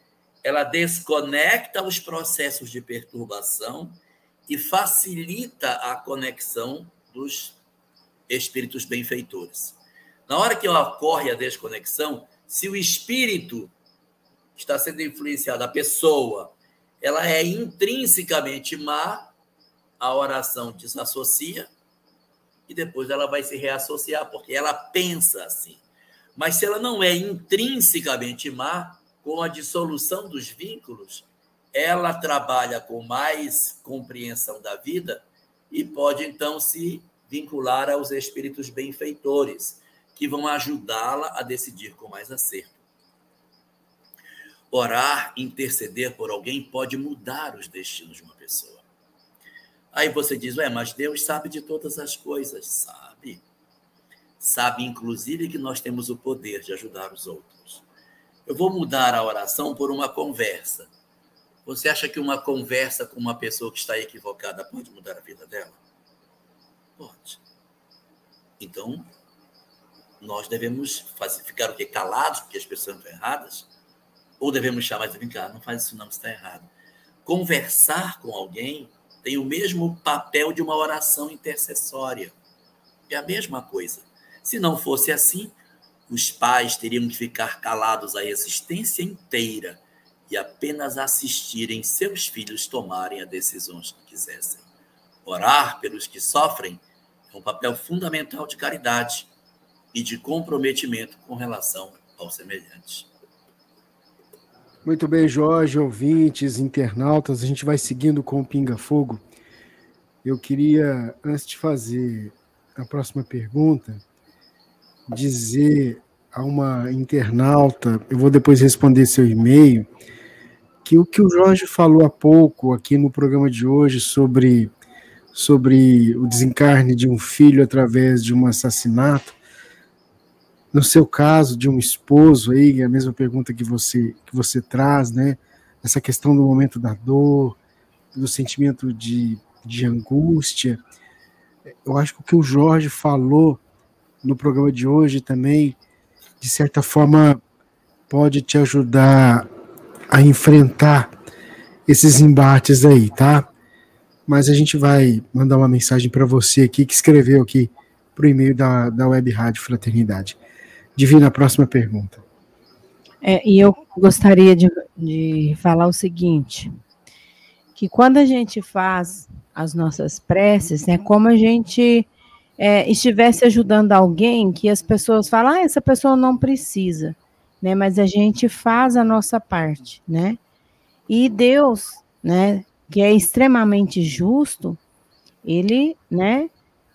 Ela desconecta os processos de perturbação e facilita a conexão dos espíritos benfeitores. Na hora que ocorre a desconexão, se o espírito está sendo influenciado, a pessoa, ela é intrinsecamente má, a oração desassocia e depois ela vai se reassociar, porque ela pensa assim. Mas se ela não é intrinsecamente má, com a dissolução dos vínculos, ela trabalha com mais compreensão da vida e pode então se vincular aos espíritos benfeitores, que vão ajudá-la a decidir com mais acerto. Orar, interceder por alguém pode mudar os destinos de uma pessoa. Aí você diz, ué, mas Deus sabe de todas as coisas. Sabe sabe, inclusive, que nós temos o poder de ajudar os outros. Eu vou mudar a oração por uma conversa. Você acha que uma conversa com uma pessoa que está equivocada pode mudar a vida dela? Pode. Então, nós devemos fazer, ficar o quê? Calados porque as pessoas estão erradas? Ou devemos chamar e vem cá, não faz isso não, está errado. Conversar com alguém tem o mesmo papel de uma oração intercessória. É a mesma coisa. Se não fosse assim, os pais teriam que ficar calados a existência inteira e apenas assistirem seus filhos tomarem as decisões que quisessem. Orar pelos que sofrem é um papel fundamental de caridade e de comprometimento com relação aos semelhantes. Muito bem, Jorge, ouvintes, internautas, a gente vai seguindo com o Pinga Fogo. Eu queria, antes de fazer a próxima pergunta, dizer a uma internauta, eu vou depois responder seu e-mail, que o que o Jorge falou há pouco aqui no programa de hoje sobre, sobre o desencarne de um filho através de um assassinato, no seu caso de um esposo aí, é a mesma pergunta que você que você traz, né? Essa questão do momento da dor, do sentimento de, de angústia. Eu acho que o que o Jorge falou no programa de hoje também, de certa forma, pode te ajudar a enfrentar esses embates aí, tá? Mas a gente vai mandar uma mensagem para você aqui que escreveu aqui para o e-mail da, da Web Rádio Fraternidade. Divina, a próxima pergunta. É, e eu gostaria de, de falar o seguinte: que quando a gente faz as nossas preces, é né, como a gente é, estivesse ajudando alguém que as pessoas falam, ah, essa pessoa não precisa, né? Mas a gente faz a nossa parte, né? E Deus, né, que é extremamente justo, ele, né,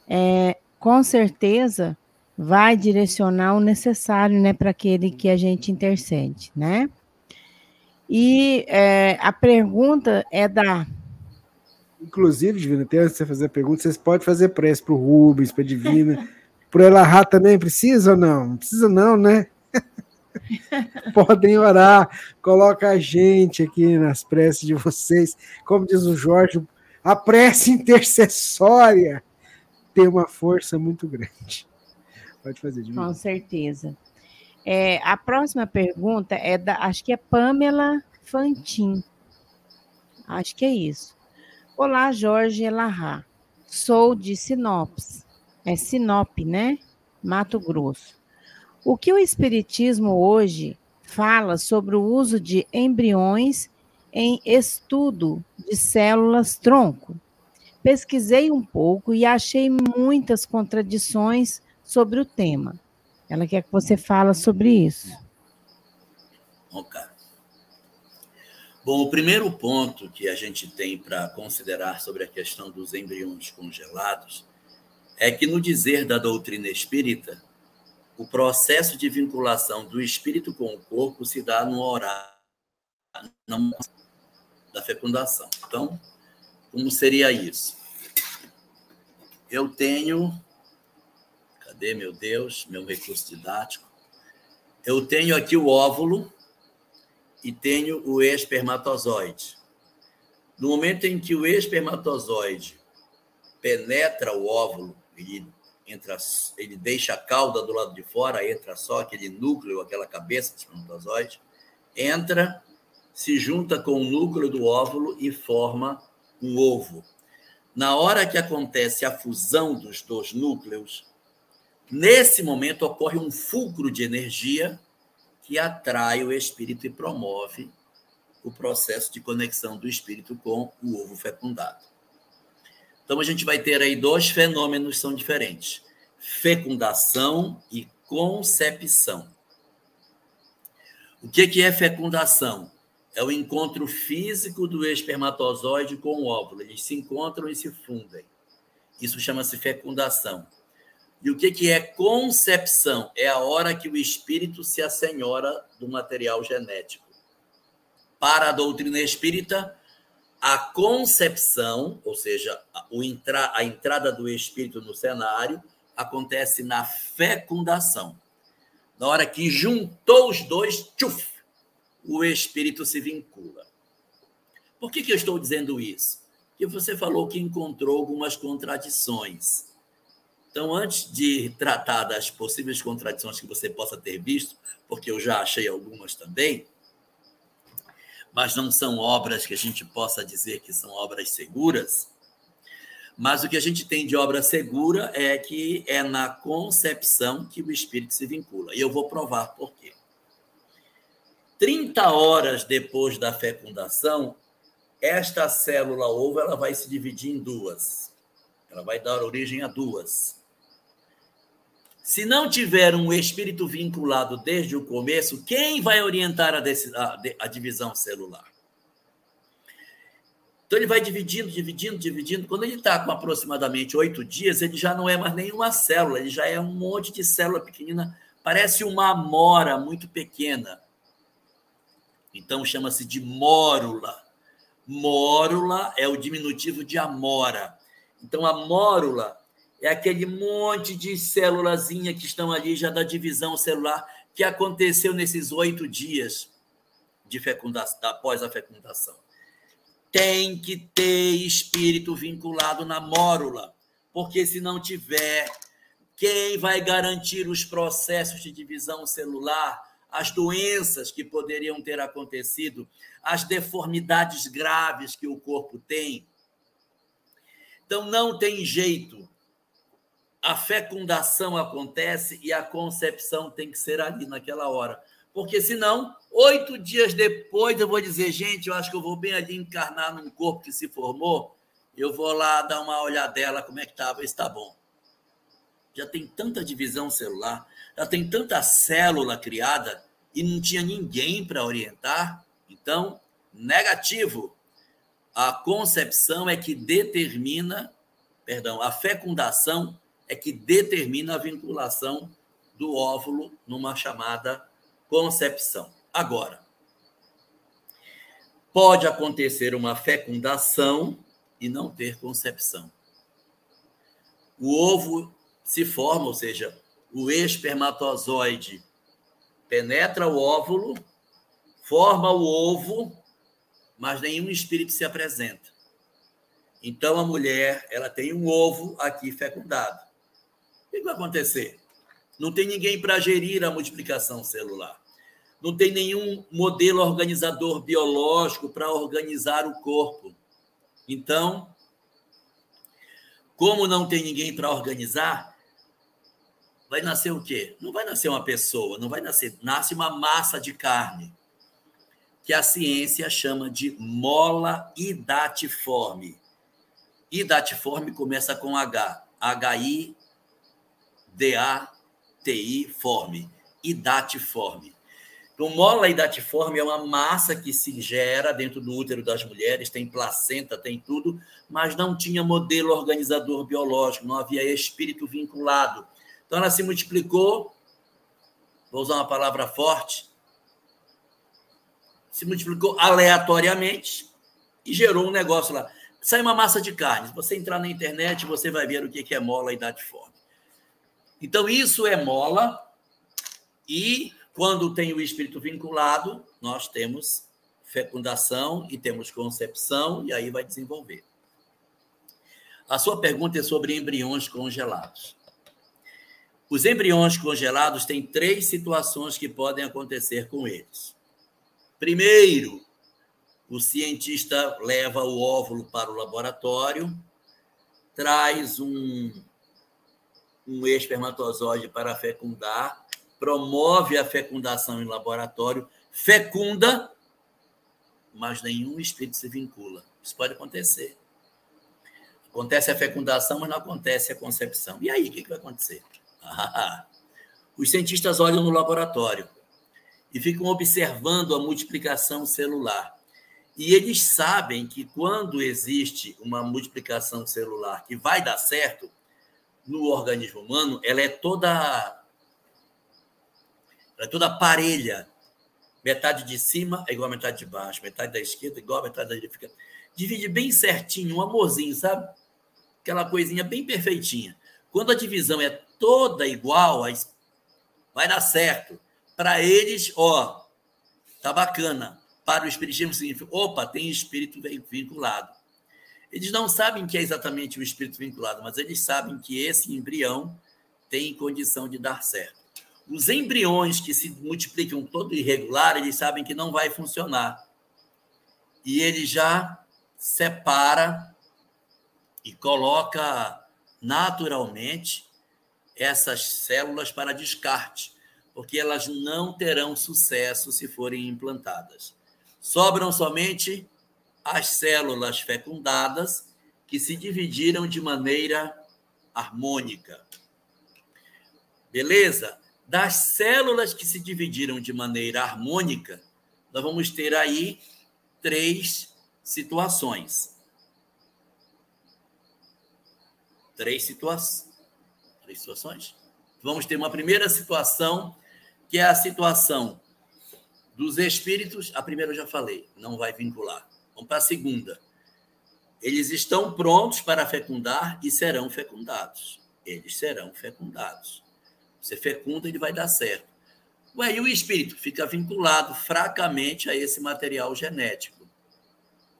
é, com certeza vai direcionar o necessário, né, para aquele que a gente intercede, né? E é, a pergunta é da. Inclusive, Divina, até você fazer a pergunta, vocês podem fazer prece para o Rubens, para a Divina. para ela Elahá também precisa ou não? Não precisa, não, né? Podem orar, coloca a gente aqui nas preces de vocês. Como diz o Jorge, a prece intercessória tem uma força muito grande. Pode fazer, Divina. Com certeza. É, a próxima pergunta é da, acho que é Pamela Fantin. Acho que é isso. Olá, Jorge Elahá. Sou de Sinopes. É Sinop, né? Mato Grosso. O que o Espiritismo hoje fala sobre o uso de embriões em estudo de células tronco? Pesquisei um pouco e achei muitas contradições sobre o tema. Ela quer que você fala sobre isso. Ok. Bom, o primeiro ponto que a gente tem para considerar sobre a questão dos embriões congelados é que, no dizer da doutrina espírita, o processo de vinculação do espírito com o corpo se dá no horário da fecundação. Então, como seria isso? Eu tenho Meu Deus, meu recurso didático? Eu tenho aqui o óvulo e tenho o espermatozoide. No momento em que o espermatozoide penetra o óvulo, ele, entra, ele deixa a cauda do lado de fora, entra só aquele núcleo, aquela cabeça do espermatozoide, entra, se junta com o núcleo do óvulo e forma um ovo. Na hora que acontece a fusão dos dois núcleos, Nesse momento ocorre um fulcro de energia que atrai o espírito e promove o processo de conexão do espírito com o ovo fecundado. Então a gente vai ter aí dois fenômenos que são diferentes: fecundação e concepção. O que é fecundação? É o encontro físico do espermatozoide com o óvulo. Eles se encontram e se fundem. Isso chama-se fecundação. E o que, que é concepção? É a hora que o espírito se assenhora do material genético. Para a doutrina espírita, a concepção, ou seja, a entrada do espírito no cenário, acontece na fecundação. Na hora que juntou os dois, tchuf, o espírito se vincula. Por que, que eu estou dizendo isso? Porque você falou que encontrou algumas contradições. Então, antes de tratar das possíveis contradições que você possa ter visto, porque eu já achei algumas também, mas não são obras que a gente possa dizer que são obras seguras. Mas o que a gente tem de obra segura é que é na concepção que o espírito se vincula. E eu vou provar por quê. 30 horas depois da fecundação, esta célula ovo ela vai se dividir em duas. Ela vai dar origem a duas. Se não tiver um espírito vinculado desde o começo, quem vai orientar a, a, a divisão celular? Então ele vai dividindo, dividindo, dividindo. Quando ele está com aproximadamente oito dias, ele já não é mais nenhuma célula, ele já é um monte de célula pequenina, parece uma amora muito pequena. Então chama-se de mórula. Mórula é o diminutivo de amora. Então a mórula é aquele monte de célulazinha que estão ali já da divisão celular que aconteceu nesses oito dias de fecundação, após a fecundação. Tem que ter espírito vinculado na mórula, porque se não tiver, quem vai garantir os processos de divisão celular, as doenças que poderiam ter acontecido, as deformidades graves que o corpo tem? Então, não tem jeito. A fecundação acontece e a concepção tem que ser ali, naquela hora. Porque senão, oito dias depois, eu vou dizer, gente, eu acho que eu vou bem ali encarnar num corpo que se formou, eu vou lá dar uma olhadela como é que estava, está bom. Já tem tanta divisão celular, já tem tanta célula criada e não tinha ninguém para orientar. Então, negativo. A concepção é que determina, perdão, a fecundação é que determina a vinculação do óvulo numa chamada concepção. Agora, pode acontecer uma fecundação e não ter concepção. O ovo se forma, ou seja, o espermatozoide penetra o óvulo, forma o ovo, mas nenhum espírito se apresenta. Então a mulher, ela tem um ovo aqui fecundado. Que vai acontecer? Não tem ninguém para gerir a multiplicação celular. Não tem nenhum modelo organizador biológico para organizar o corpo. Então, como não tem ninguém para organizar, vai nascer o quê? Não vai nascer uma pessoa, não vai nascer, nasce uma massa de carne, que a ciência chama de mola idatiforme. Idatiforme começa com H, H-I-D-A TI forme, idatiforme. Então, mola idatiforme é uma massa que se gera dentro do útero das mulheres, tem placenta, tem tudo, mas não tinha modelo organizador biológico, não havia espírito vinculado. Então, ela se multiplicou, vou usar uma palavra forte, se multiplicou aleatoriamente e gerou um negócio lá. Sai uma massa de carne. Se você entrar na internet, você vai ver o que é mola idatiforme. Então, isso é mola, e quando tem o espírito vinculado, nós temos fecundação e temos concepção, e aí vai desenvolver. A sua pergunta é sobre embriões congelados. Os embriões congelados têm três situações que podem acontecer com eles. Primeiro, o cientista leva o óvulo para o laboratório, traz um um espermatozoide para fecundar, promove a fecundação em laboratório, fecunda, mas nenhum espírito se vincula. Isso pode acontecer. Acontece a fecundação, mas não acontece a concepção. E aí, o que vai acontecer? Os cientistas olham no laboratório e ficam observando a multiplicação celular. E eles sabem que quando existe uma multiplicação celular que vai dar certo, no organismo humano, ela é toda ela é toda parelha. Metade de cima é igual a metade de baixo, metade da esquerda é igual a metade da direita. Divide bem certinho, um amorzinho, sabe? Aquela coisinha bem perfeitinha. Quando a divisão é toda igual, vai dar certo. Para eles, ó, tá bacana. Para o espiritismo significa, opa, tem espírito vinculado. Eles não sabem que é exatamente o espírito vinculado, mas eles sabem que esse embrião tem condição de dar certo. Os embriões que se multiplicam todo irregular, eles sabem que não vai funcionar. E ele já separa e coloca naturalmente essas células para descarte, porque elas não terão sucesso se forem implantadas. Sobram somente as células fecundadas que se dividiram de maneira harmônica. Beleza? Das células que se dividiram de maneira harmônica, nós vamos ter aí três situações. Três, situa três situações? Vamos ter uma primeira situação, que é a situação dos espíritos. A primeira eu já falei, não vai vincular. Vamos para a segunda. Eles estão prontos para fecundar e serão fecundados. eles serão fecundados. Você fecunda, ele vai dar certo. Ué, e o espírito fica vinculado fracamente a esse material genético.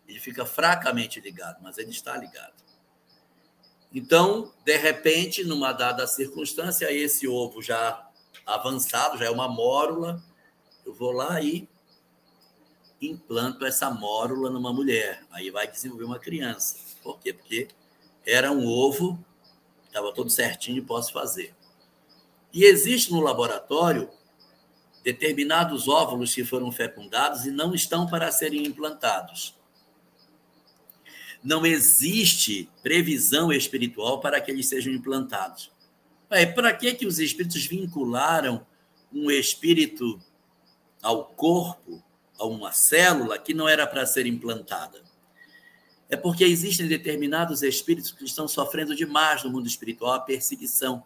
Ele fica fracamente ligado, mas ele está ligado. Então, de repente, numa dada circunstância, esse ovo já avançado, já é uma mórula, eu vou lá e implanto essa mórula numa mulher. Aí vai desenvolver uma criança. Por quê? Porque era um ovo, estava todo certinho e posso fazer. E existe no laboratório determinados óvulos que foram fecundados e não estão para serem implantados. Não existe previsão espiritual para que eles sejam implantados. Para que, que os espíritos vincularam um espírito ao corpo, a uma célula que não era para ser implantada? É porque existem determinados espíritos que estão sofrendo demais no mundo espiritual a perseguição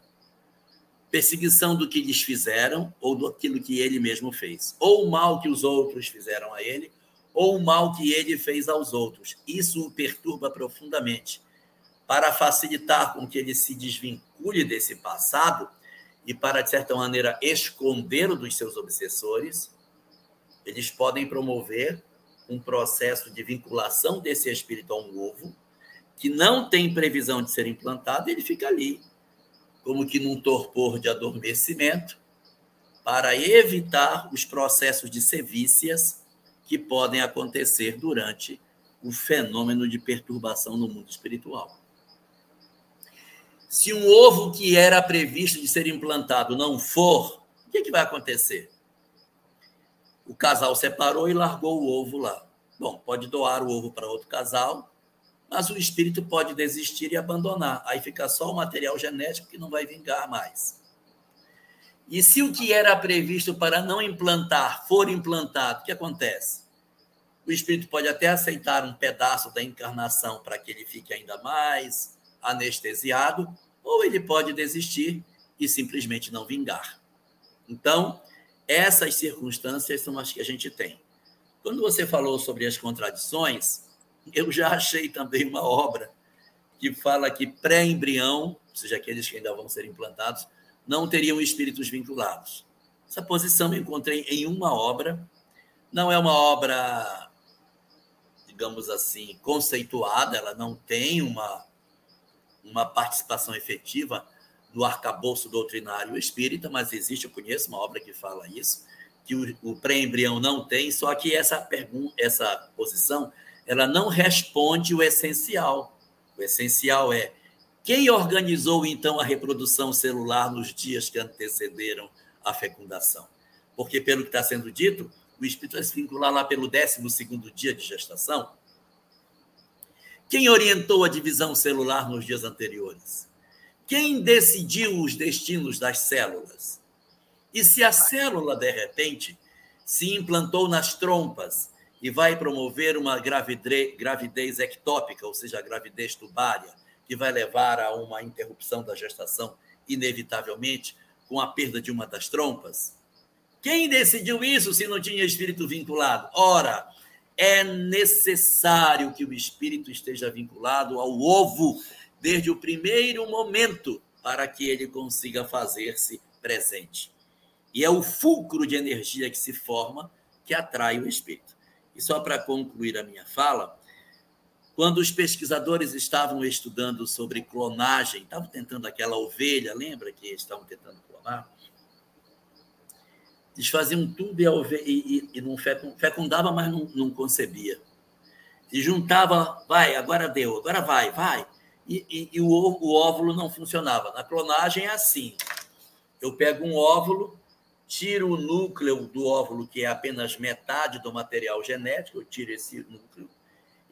perseguição do que lhes fizeram ou do aquilo que ele mesmo fez, ou o mal que os outros fizeram a ele, ou o mal que ele fez aos outros. Isso o perturba profundamente. Para facilitar com que ele se desvincule desse passado e para, de certa maneira, esconder dos seus obsessores, eles podem promover um processo de vinculação desse espírito a um ovo que não tem previsão de ser implantado, ele fica ali, como que num torpor de adormecimento, para evitar os processos de sevícias que podem acontecer durante o fenômeno de perturbação no mundo espiritual. Se um ovo que era previsto de ser implantado não for, o que, é que vai acontecer? O casal separou e largou o ovo lá. Bom, pode doar o ovo para outro casal, mas o espírito pode desistir e abandonar. Aí fica só o material genético que não vai vingar mais. E se o que era previsto para não implantar for implantado, o que acontece? O espírito pode até aceitar um pedaço da encarnação para que ele fique ainda mais anestesiado, ou ele pode desistir e simplesmente não vingar. Então, essas circunstâncias são as que a gente tem. Quando você falou sobre as contradições, eu já achei também uma obra que fala que pré-embrião, ou seja, aqueles que ainda vão ser implantados, não teriam espíritos vinculados. Essa posição eu encontrei em uma obra, não é uma obra, digamos assim, conceituada, ela não tem uma, uma participação efetiva no arcabouço doutrinário espírita, mas existe, eu conheço uma obra que fala isso, que o, o pré-embrião não tem, só que essa, pergunta, essa posição ela não responde o essencial. O essencial é quem organizou então a reprodução celular nos dias que antecederam a fecundação? Porque, pelo que está sendo dito, o espírito vai se vincular lá pelo 12 dia de gestação. Quem orientou a divisão celular nos dias anteriores? Quem decidiu os destinos das células? E se a célula, de repente, se implantou nas trompas e vai promover uma gravidez, ectópica, ou seja, a gravidez tubária, que vai levar a uma interrupção da gestação, inevitavelmente, com a perda de uma das trompas? Quem decidiu isso se não tinha espírito vinculado? Ora, é necessário que o espírito esteja vinculado ao ovo desde o primeiro momento para que ele consiga fazer-se presente. E é o fulcro de energia que se forma que atrai o espírito. E só para concluir a minha fala, quando os pesquisadores estavam estudando sobre clonagem, estavam tentando aquela ovelha, lembra que estavam tentando clonar? Eles faziam tudo e, a ovelha, e, e, e não fecundava, mas não, não concebia. E juntava, vai, agora deu, agora vai, vai. E, e, e o, o óvulo não funcionava. Na clonagem é assim: eu pego um óvulo, tiro o núcleo do óvulo, que é apenas metade do material genético, eu tiro esse núcleo,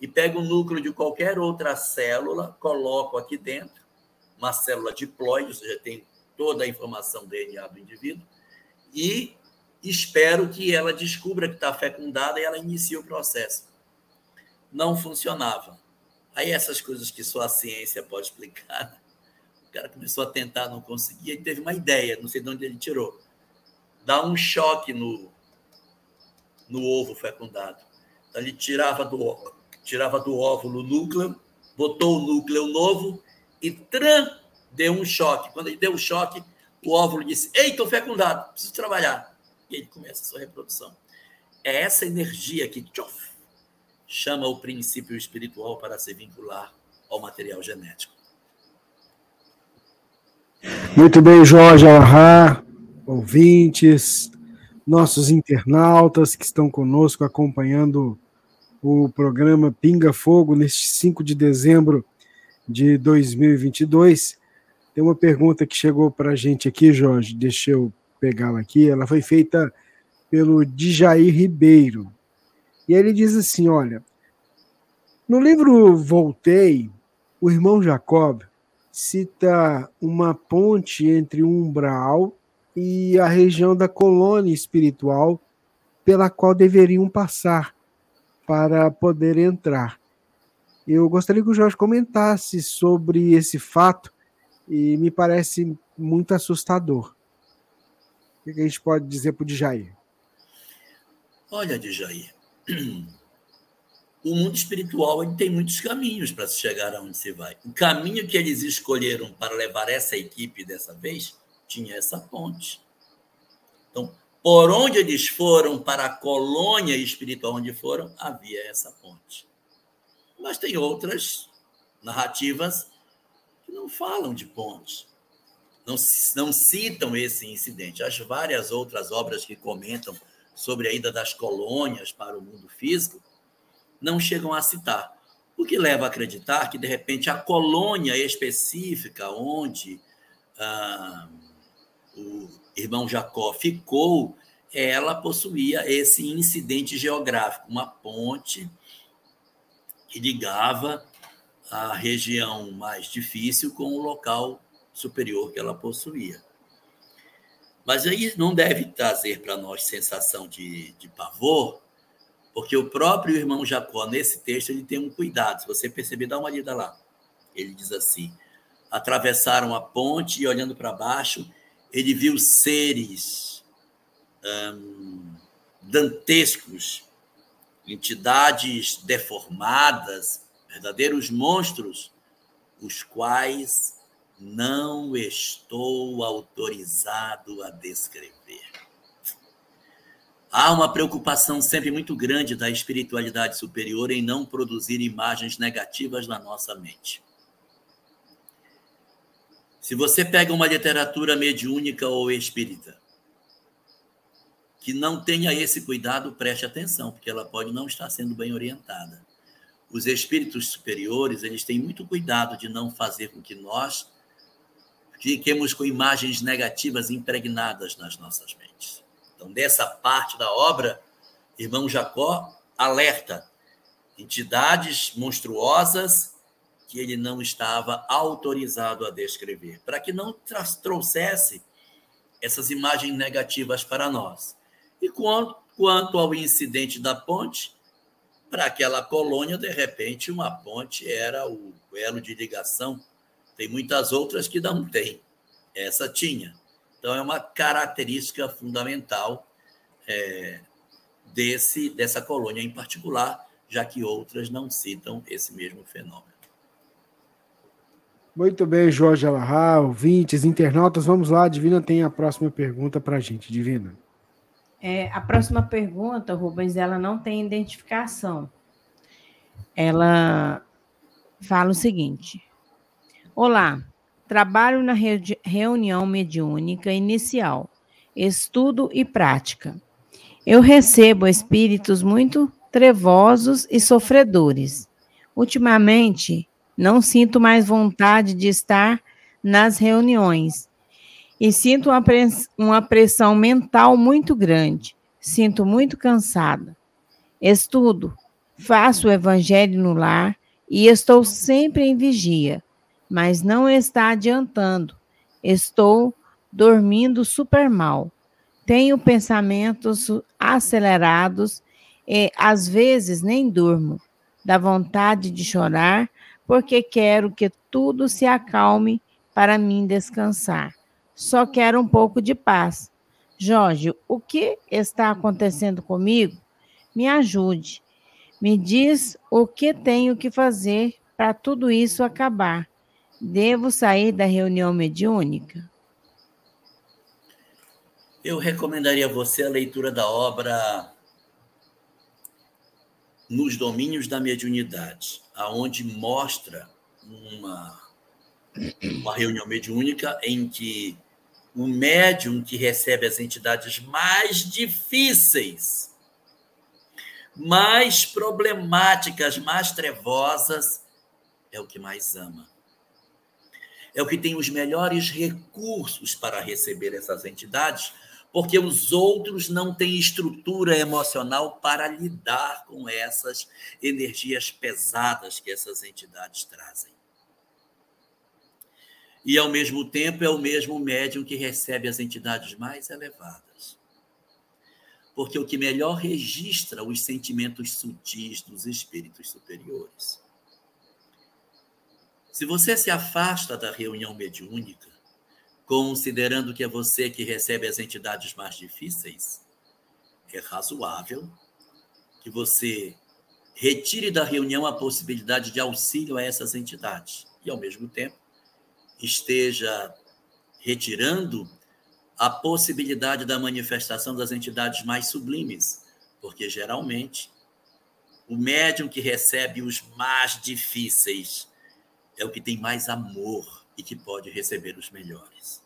e pego o núcleo de qualquer outra célula, coloco aqui dentro, uma célula diploide, ou seja, tem toda a informação do DNA do indivíduo, e espero que ela descubra que está fecundada e ela inicie o processo. Não funcionava. Aí essas coisas que só a ciência pode explicar. Né? O cara começou a tentar, não conseguia, e teve uma ideia, não sei de onde ele tirou dá um choque no, no ovo fecundado. Então, ele tirava do, tirava do óvulo o núcleo, botou o núcleo novo e tran, deu um choque. Quando ele deu o um choque, o óvulo disse: Ei, estou fecundado, preciso trabalhar. E ele começa a sua reprodução. É essa energia que tchof, chama o princípio espiritual para se vincular ao material genético. Muito bem, Jorge Alahá, ouvintes, nossos internautas que estão conosco acompanhando o programa Pinga Fogo neste 5 de dezembro de 2022. Tem uma pergunta que chegou para a gente aqui, Jorge, deixa eu pegá-la aqui. Ela foi feita pelo Djair Ribeiro. E ele diz assim: olha, no livro Voltei, o irmão Jacob cita uma ponte entre o umbral e a região da colônia espiritual pela qual deveriam passar para poder entrar. Eu gostaria que o Jorge comentasse sobre esse fato e me parece muito assustador. O que a gente pode dizer para o Djair? Olha, Djair, o mundo espiritual ele tem muitos caminhos para se chegar aonde se vai. O caminho que eles escolheram para levar essa equipe dessa vez tinha essa ponte. Então, por onde eles foram para a colônia espiritual onde foram, havia essa ponte. Mas tem outras narrativas que não falam de ponte, não, não citam esse incidente. As várias outras obras que comentam sobre a ida das colônias para o mundo físico não chegam a citar. O que leva a acreditar que, de repente, a colônia específica onde ah, o irmão Jacó ficou, ela possuía esse incidente geográfico, uma ponte que ligava a região mais difícil com o local superior que ela possuía. Mas aí não deve trazer para nós sensação de, de pavor, porque o próprio irmão Jacó, nesse texto, ele tem um cuidado. Se você perceber, dá uma lida lá. Ele diz assim: atravessaram a ponte e, olhando para baixo, ele viu seres hum, dantescos, entidades deformadas, verdadeiros monstros, os quais não estou autorizado a descrever. Há uma preocupação sempre muito grande da espiritualidade superior em não produzir imagens negativas na nossa mente. Se você pega uma literatura mediúnica ou espírita, que não tenha esse cuidado, preste atenção, porque ela pode não estar sendo bem orientada. Os espíritos superiores, eles têm muito cuidado de não fazer com que nós fiquemos com imagens negativas impregnadas nas nossas mentes. Então, dessa parte da obra, irmão Jacó alerta entidades monstruosas que ele não estava autorizado a descrever, para que não trouxesse essas imagens negativas para nós. E quanto, quanto ao incidente da ponte, para aquela colônia, de repente, uma ponte era o elo de ligação. Tem muitas outras que não tem. Essa tinha. Então, é uma característica fundamental é, desse, dessa colônia em particular, já que outras não citam esse mesmo fenômeno. Muito bem, Jorge Alahá, ouvintes, internautas, vamos lá, Divina tem a próxima pergunta para a gente, Divina. É, a próxima pergunta, Rubens, ela não tem identificação. Ela fala o seguinte: Olá, Trabalho na reunião mediúnica inicial, estudo e prática. Eu recebo espíritos muito trevosos e sofredores. Ultimamente, não sinto mais vontade de estar nas reuniões e sinto uma, uma pressão mental muito grande. Sinto muito cansada. Estudo, faço o evangelho no lar e estou sempre em vigia mas não está adiantando. Estou dormindo super mal. Tenho pensamentos acelerados e às vezes nem durmo. Dá vontade de chorar porque quero que tudo se acalme para mim descansar. Só quero um pouco de paz. Jorge, o que está acontecendo comigo? Me ajude. Me diz o que tenho que fazer para tudo isso acabar. Devo sair da reunião mediúnica? Eu recomendaria a você a leitura da obra Nos Domínios da Mediunidade, aonde mostra uma, uma reunião mediúnica em que o médium que recebe as entidades mais difíceis, mais problemáticas, mais trevosas, é o que mais ama. É o que tem os melhores recursos para receber essas entidades, porque os outros não têm estrutura emocional para lidar com essas energias pesadas que essas entidades trazem. E, ao mesmo tempo, é o mesmo médium que recebe as entidades mais elevadas. Porque o que melhor registra os sentimentos sutis dos espíritos superiores. Se você se afasta da reunião mediúnica, considerando que é você que recebe as entidades mais difíceis, é razoável que você retire da reunião a possibilidade de auxílio a essas entidades e, ao mesmo tempo, esteja retirando a possibilidade da manifestação das entidades mais sublimes, porque geralmente o médium que recebe os mais difíceis é o que tem mais amor e que pode receber os melhores.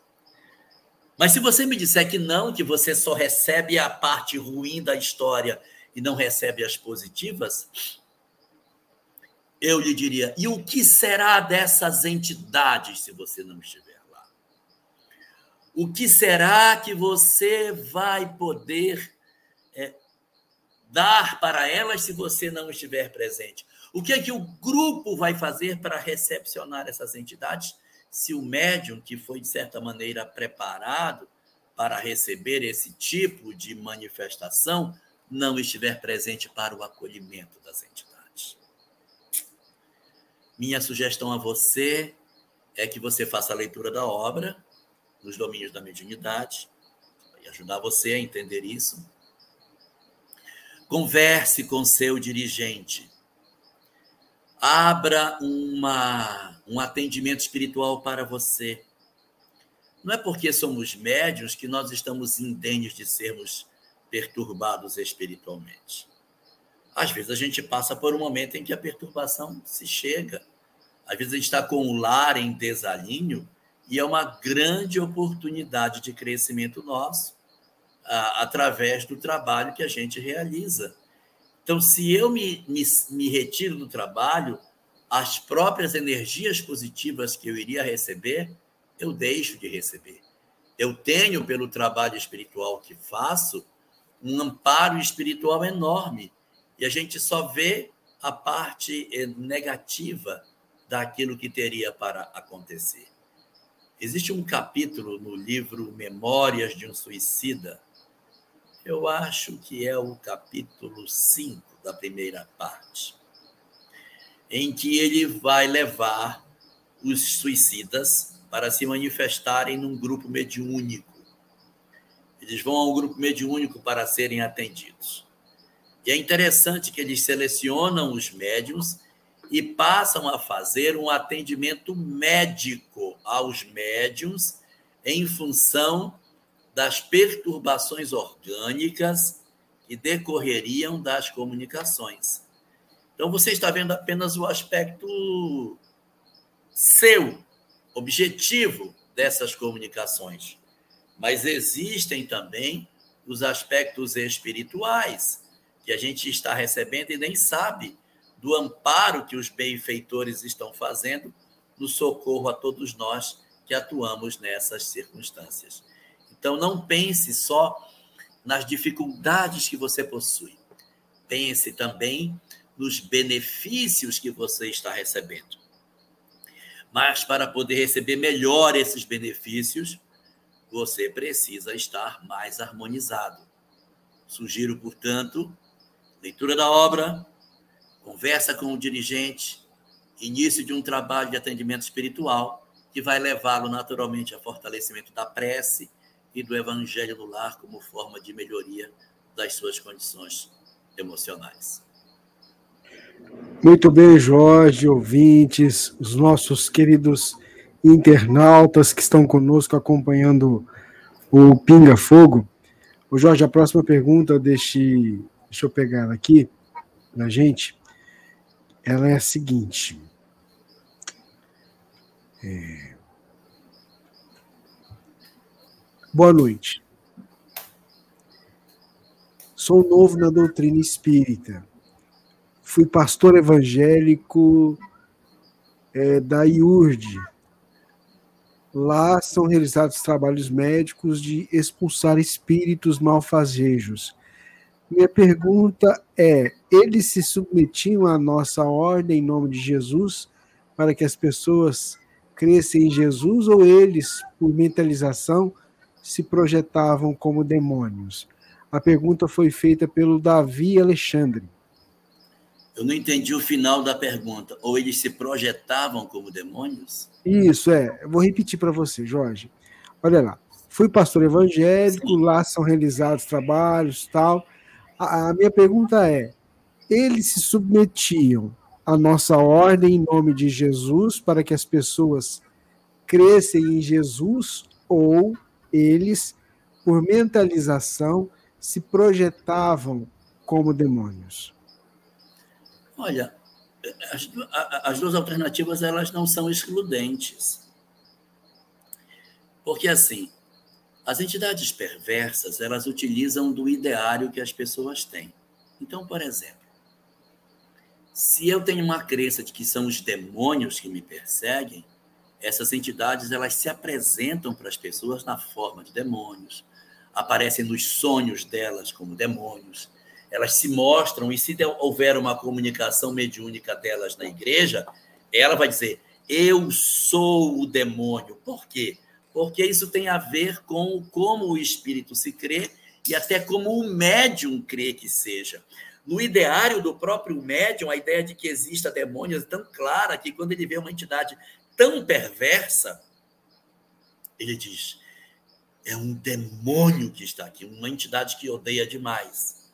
Mas se você me disser que não, que você só recebe a parte ruim da história e não recebe as positivas, eu lhe diria: e o que será dessas entidades se você não estiver lá? O que será que você vai poder é, dar para elas se você não estiver presente? O que é que o grupo vai fazer para recepcionar essas entidades se o médium, que foi de certa maneira preparado para receber esse tipo de manifestação, não estiver presente para o acolhimento das entidades? Minha sugestão a você é que você faça a leitura da obra nos domínios da mediunidade, e ajudar você a entender isso. Converse com seu dirigente abra uma, um atendimento espiritual para você. Não é porque somos médios que nós estamos indênios de sermos perturbados espiritualmente. Às vezes a gente passa por um momento em que a perturbação se chega. Às vezes a gente está com o lar em desalinho e é uma grande oportunidade de crescimento nosso a, através do trabalho que a gente realiza. Então, se eu me, me, me retiro do trabalho, as próprias energias positivas que eu iria receber, eu deixo de receber. Eu tenho, pelo trabalho espiritual que faço, um amparo espiritual enorme. E a gente só vê a parte eh, negativa daquilo que teria para acontecer. Existe um capítulo no livro Memórias de um Suicida, eu acho que é o capítulo 5 da primeira parte, em que ele vai levar os suicidas para se manifestarem num grupo mediúnico. Eles vão ao grupo mediúnico para serem atendidos. E é interessante que eles selecionam os médiums e passam a fazer um atendimento médico aos médiums em função das perturbações orgânicas que decorreriam das comunicações. Então, você está vendo apenas o aspecto seu, objetivo dessas comunicações. Mas existem também os aspectos espirituais, que a gente está recebendo e nem sabe do amparo que os benfeitores estão fazendo no socorro a todos nós que atuamos nessas circunstâncias. Então, não pense só nas dificuldades que você possui. Pense também nos benefícios que você está recebendo. Mas para poder receber melhor esses benefícios, você precisa estar mais harmonizado. Sugiro, portanto, leitura da obra, conversa com o dirigente, início de um trabalho de atendimento espiritual que vai levá-lo naturalmente a fortalecimento da prece e do evangelho no lar como forma de melhoria das suas condições emocionais. Muito bem, Jorge, ouvintes, os nossos queridos internautas que estão conosco acompanhando o Pinga Fogo. O Jorge, a próxima pergunta, deixe, deixa eu pegar ela aqui na gente. Ela é a seguinte. É... Boa noite. Sou novo na doutrina espírita fui pastor evangélico é, da IURD. Lá são realizados trabalhos médicos de expulsar espíritos malfazejos. Minha pergunta é: eles se submetiam à nossa ordem em nome de Jesus para que as pessoas crescem em Jesus ou eles, por mentalização, se projetavam como demônios? A pergunta foi feita pelo Davi Alexandre. Eu não entendi o final da pergunta. Ou eles se projetavam como demônios? Isso, é. Eu vou repetir para você, Jorge. Olha lá. Fui pastor evangélico, Sim. lá são realizados trabalhos tal. A, a minha pergunta é: eles se submetiam à nossa ordem em nome de Jesus para que as pessoas crescem em Jesus ou eles, por mentalização, se projetavam como demônios? Olha, as, as duas alternativas elas não são excludentes. Porque assim, as entidades perversas, elas utilizam do ideário que as pessoas têm. Então, por exemplo, se eu tenho uma crença de que são os demônios que me perseguem, essas entidades elas se apresentam para as pessoas na forma de demônios, aparecem nos sonhos delas como demônios, elas se mostram, e se houver uma comunicação mediúnica delas na igreja, ela vai dizer: Eu sou o demônio. Por quê? Porque isso tem a ver com como o espírito se crê e até como o médium crê que seja. No ideário do próprio médium, a ideia de que exista demônios é tão clara que quando ele vê uma entidade tão perversa, ele diz: é um demônio que está aqui, uma entidade que odeia demais.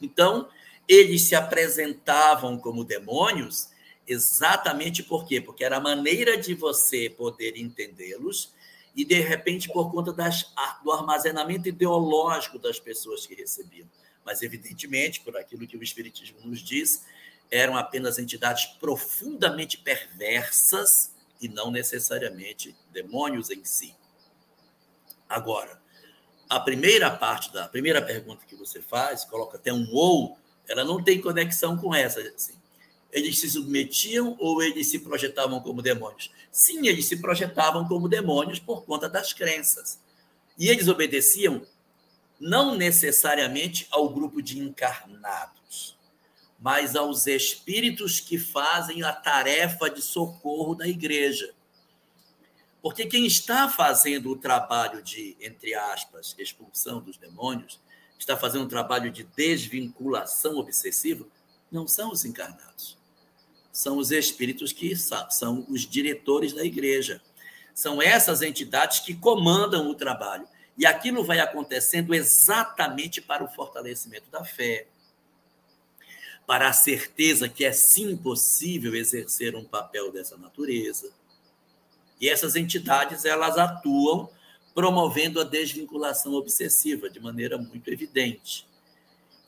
Então, eles se apresentavam como demônios exatamente por quê? Porque era a maneira de você poder entendê-los e, de repente, por conta das, do armazenamento ideológico das pessoas que recebiam. Mas, evidentemente, por aquilo que o Espiritismo nos diz, eram apenas entidades profundamente perversas e não necessariamente demônios em si. Agora, a primeira parte da primeira pergunta que você faz, coloca até um ou, ela não tem conexão com essa. Assim. Eles se submetiam ou eles se projetavam como demônios? Sim, eles se projetavam como demônios por conta das crenças. E eles obedeciam não necessariamente ao grupo de encarnados, mas aos espíritos que fazem a tarefa de socorro da igreja. Porque quem está fazendo o trabalho de, entre aspas, expulsão dos demônios, está fazendo um trabalho de desvinculação obsessiva, não são os encarnados. São os espíritos que são os diretores da igreja. São essas entidades que comandam o trabalho. E aquilo vai acontecendo exatamente para o fortalecimento da fé, para a certeza que é sim possível exercer um papel dessa natureza e essas entidades elas atuam promovendo a desvinculação obsessiva de maneira muito evidente.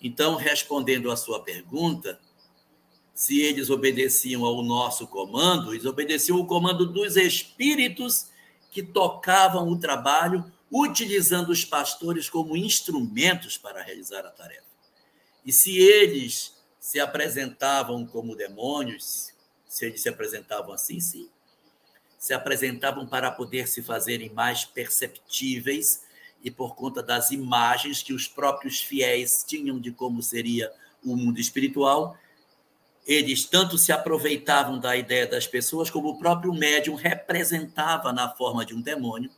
Então, respondendo à sua pergunta, se eles obedeciam ao nosso comando, eles obedeciam o comando dos espíritos que tocavam o trabalho, utilizando os pastores como instrumentos para realizar a tarefa. E se eles se apresentavam como demônios, se eles se apresentavam assim, sim, se apresentavam para poder se fazerem mais perceptíveis e por conta das imagens que os próprios fiéis tinham de como seria o mundo espiritual, eles tanto se aproveitavam da ideia das pessoas, como o próprio médium representava na forma de um demônio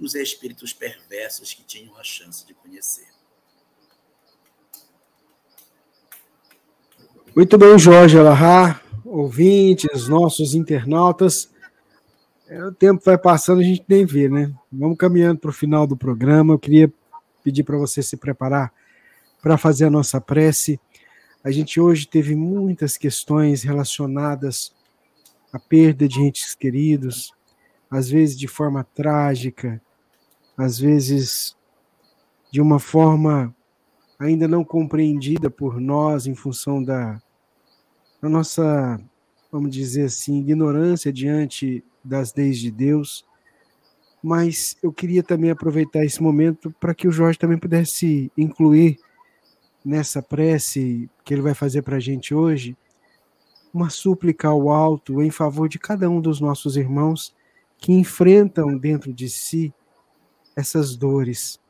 os espíritos perversos que tinham a chance de conhecer. Muito bem, Jorge Alahá, ouvintes, nossos internautas. É, o tempo vai passando, a gente nem vê, né? Vamos caminhando para o final do programa. Eu queria pedir para você se preparar para fazer a nossa prece. A gente hoje teve muitas questões relacionadas à perda de entes queridos, às vezes de forma trágica, às vezes de uma forma ainda não compreendida por nós em função da, da nossa, vamos dizer assim, ignorância diante das leis de Deus. Mas eu queria também aproveitar esse momento para que o Jorge também pudesse incluir nessa prece que ele vai fazer para a gente hoje uma súplica ao alto em favor de cada um dos nossos irmãos que enfrentam dentro de si essas dores,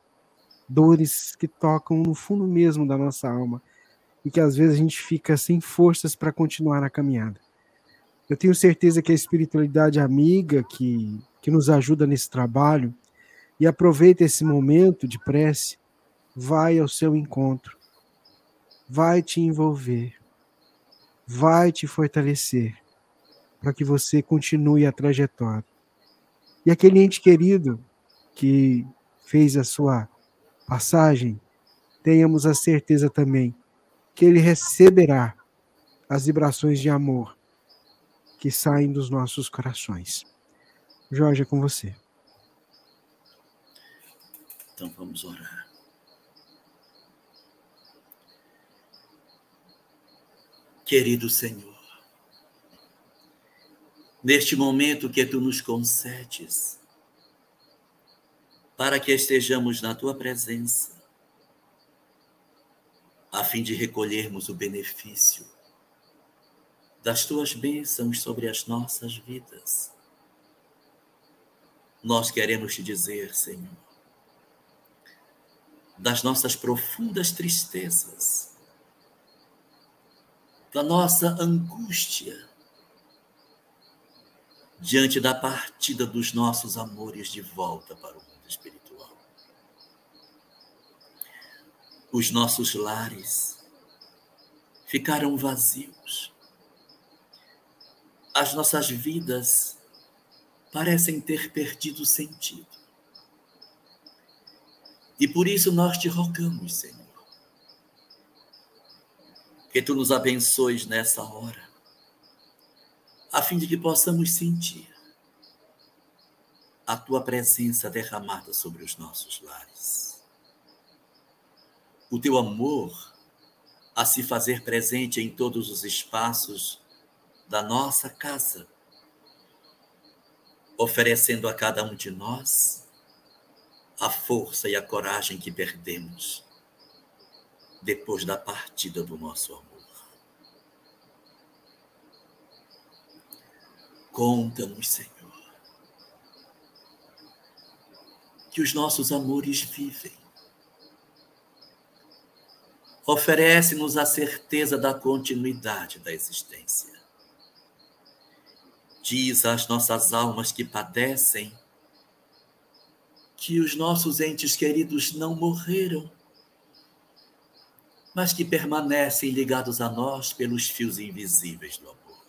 dores que tocam no fundo mesmo da nossa alma e que às vezes a gente fica sem forças para continuar a caminhada. Eu tenho certeza que a espiritualidade amiga que, que nos ajuda nesse trabalho e aproveita esse momento de prece, vai ao seu encontro, vai te envolver, vai te fortalecer para que você continue a trajetória. E aquele ente querido que fez a sua passagem, tenhamos a certeza também que ele receberá as vibrações de amor que saem dos nossos corações. Jorge, é com você. Então vamos orar. Querido Senhor, neste momento que tu nos concedes, para que estejamos na tua presença, a fim de recolhermos o benefício das tuas bênçãos sobre as nossas vidas. Nós queremos te dizer, Senhor, das nossas profundas tristezas, da nossa angústia, diante da partida dos nossos amores de volta para o mundo espiritual. Os nossos lares ficaram vazios. As nossas vidas parecem ter perdido sentido. E por isso nós te rogamos, Senhor, que tu nos abençoes nessa hora a fim de que possamos sentir a tua presença derramada sobre os nossos lares. O teu amor a se fazer presente em todos os espaços da nossa casa, oferecendo a cada um de nós a força e a coragem que perdemos depois da partida do nosso amor. Conta-nos, Senhor, que os nossos amores vivem. Oferece-nos a certeza da continuidade da existência. Diz às nossas almas que padecem que os nossos entes queridos não morreram, mas que permanecem ligados a nós pelos fios invisíveis do amor.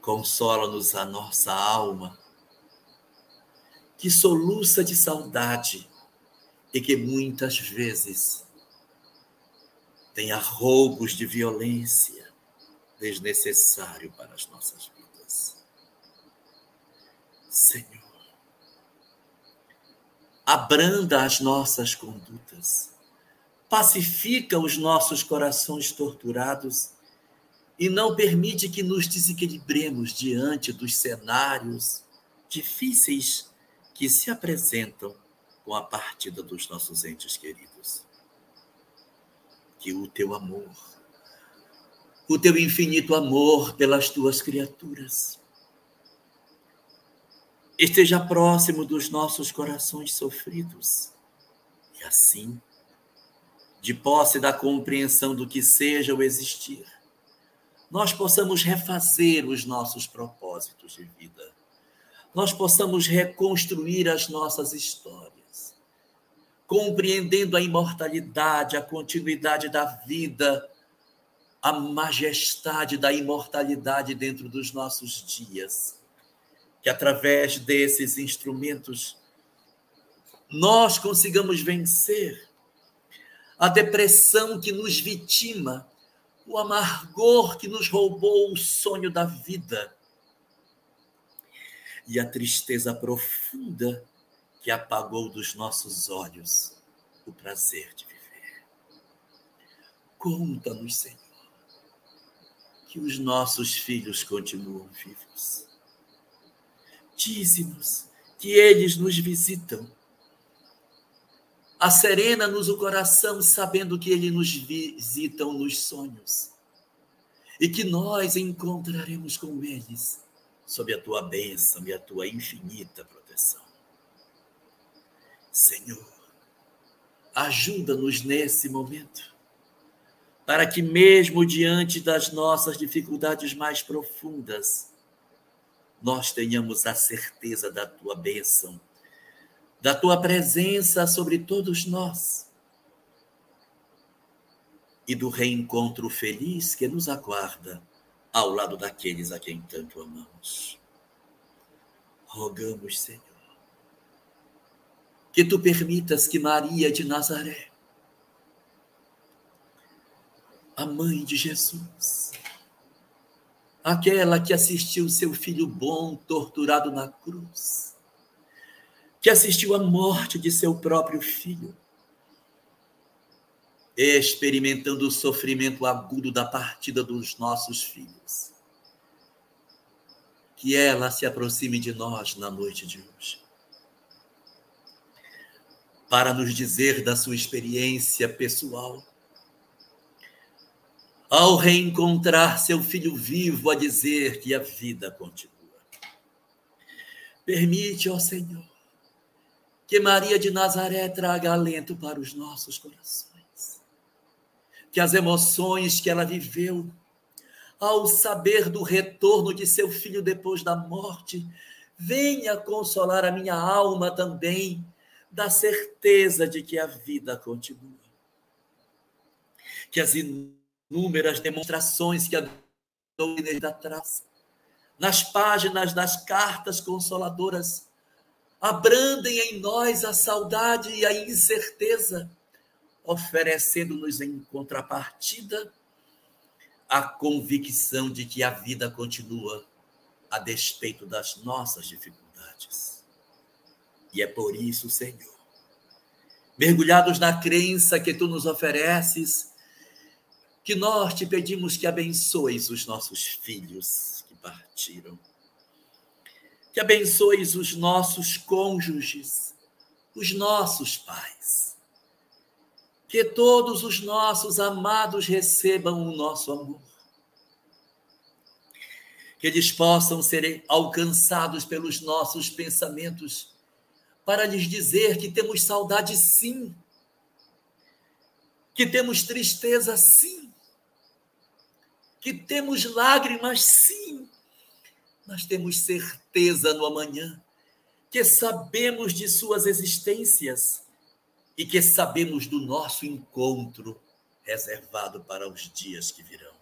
Consola-nos a nossa alma, que soluça de saudade e que muitas vezes tem arroubos de violência desnecessário para as nossas vidas. Senhor, abranda as nossas condutas, pacifica os nossos corações torturados e não permite que nos desequilibremos diante dos cenários difíceis que se apresentam com a partida dos nossos entes queridos. Que o teu amor, o teu infinito amor pelas tuas criaturas, esteja próximo dos nossos corações sofridos. E assim, de posse da compreensão do que seja o existir, nós possamos refazer os nossos propósitos de vida, nós possamos reconstruir as nossas histórias, compreendendo a imortalidade, a continuidade da vida, a majestade da imortalidade dentro dos nossos dias. Que através desses instrumentos nós consigamos vencer a depressão que nos vitima, o amargor que nos roubou o sonho da vida e a tristeza profunda que apagou dos nossos olhos o prazer de viver. Conta-nos, Senhor, que os nossos filhos continuam vivos. Dize-nos que eles nos visitam. Acerena-nos o coração, sabendo que eles nos visitam nos sonhos e que nós encontraremos com eles sob a tua bênção e a tua infinita proteção. Senhor, ajuda-nos nesse momento, para que, mesmo diante das nossas dificuldades mais profundas, nós tenhamos a certeza da tua bênção, da tua presença sobre todos nós e do reencontro feliz que nos aguarda ao lado daqueles a quem tanto amamos. Rogamos, Senhor, que tu permitas que Maria de Nazaré, a mãe de Jesus, aquela que assistiu seu filho bom torturado na cruz, que assistiu à morte de seu próprio filho, experimentando o sofrimento agudo da partida dos nossos filhos. Que ela se aproxime de nós na noite de hoje. Para nos dizer da sua experiência pessoal. Ao reencontrar seu filho vivo, a dizer que a vida continua. Permite, ó Senhor, que Maria de Nazaré traga alento para os nossos corações que as emoções que ela viveu ao saber do retorno de seu filho depois da morte, venha consolar a minha alma também da certeza de que a vida continua. Que as inúmeras demonstrações que a doutrina traz, nas páginas das cartas consoladoras, abrandem em nós a saudade e a incerteza oferecendo-nos em contrapartida a convicção de que a vida continua a despeito das nossas dificuldades. E é por isso, Senhor, mergulhados na crença que tu nos ofereces, que nós te pedimos que abençoes os nossos filhos que partiram, que abençoes os nossos cônjuges, os nossos pais que todos os nossos amados recebam o nosso amor. Que eles possam ser alcançados pelos nossos pensamentos, para lhes dizer que temos saudade sim, que temos tristeza sim, que temos lágrimas sim, mas temos certeza no amanhã, que sabemos de suas existências e que sabemos do nosso encontro reservado para os dias que virão.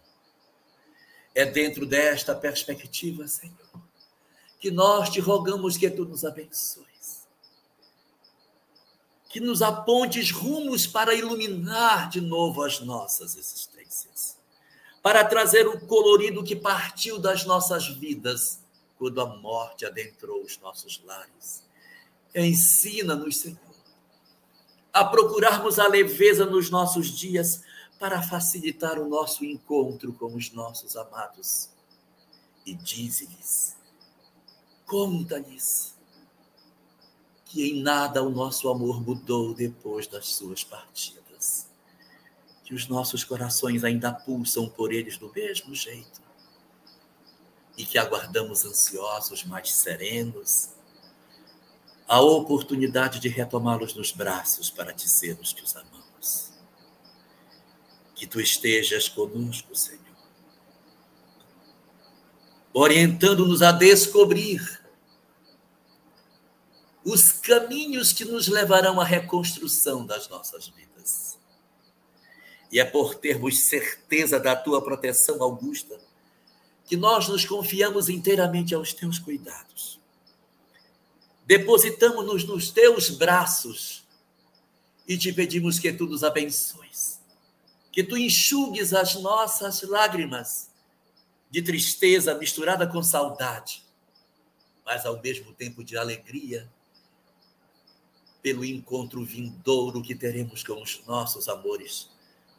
É dentro desta perspectiva, Senhor, que nós te rogamos que tu nos abençoes, que nos apontes rumos para iluminar de novo as nossas existências, para trazer o colorido que partiu das nossas vidas quando a morte adentrou os nossos lares. Ensina-nos, Senhor a procurarmos a leveza nos nossos dias para facilitar o nosso encontro com os nossos amados. E dize-lhes, conta-lhes, que em nada o nosso amor mudou depois das suas partidas, que os nossos corações ainda pulsam por eles do mesmo jeito e que aguardamos ansiosos, mais serenos, a oportunidade de retomá-los nos braços para dizermos que os amamos. Que tu estejas conosco, Senhor, orientando-nos a descobrir os caminhos que nos levarão à reconstrução das nossas vidas. E é por termos certeza da tua proteção augusta que nós nos confiamos inteiramente aos teus cuidados depositamos-nos nos teus braços e te pedimos que tu nos abençoes, que tu enxugues as nossas lágrimas de tristeza misturada com saudade, mas ao mesmo tempo de alegria pelo encontro vindouro que teremos com os nossos amores,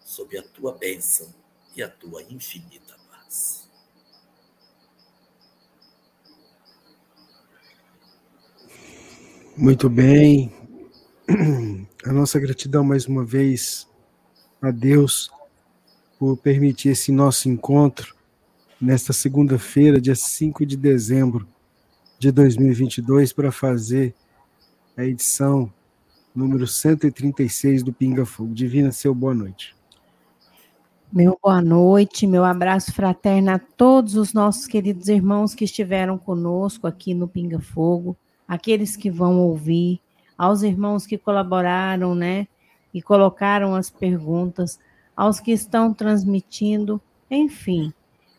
sob a tua bênção e a tua infinita paz. Muito bem. A nossa gratidão mais uma vez a Deus por permitir esse nosso encontro nesta segunda-feira, dia 5 de dezembro de 2022, para fazer a edição número 136 do Pinga Fogo. Divina, seu boa noite. Meu boa noite, meu abraço fraterno a todos os nossos queridos irmãos que estiveram conosco aqui no Pinga Fogo, aqueles que vão ouvir, aos irmãos que colaboraram, né, e colocaram as perguntas, aos que estão transmitindo, enfim,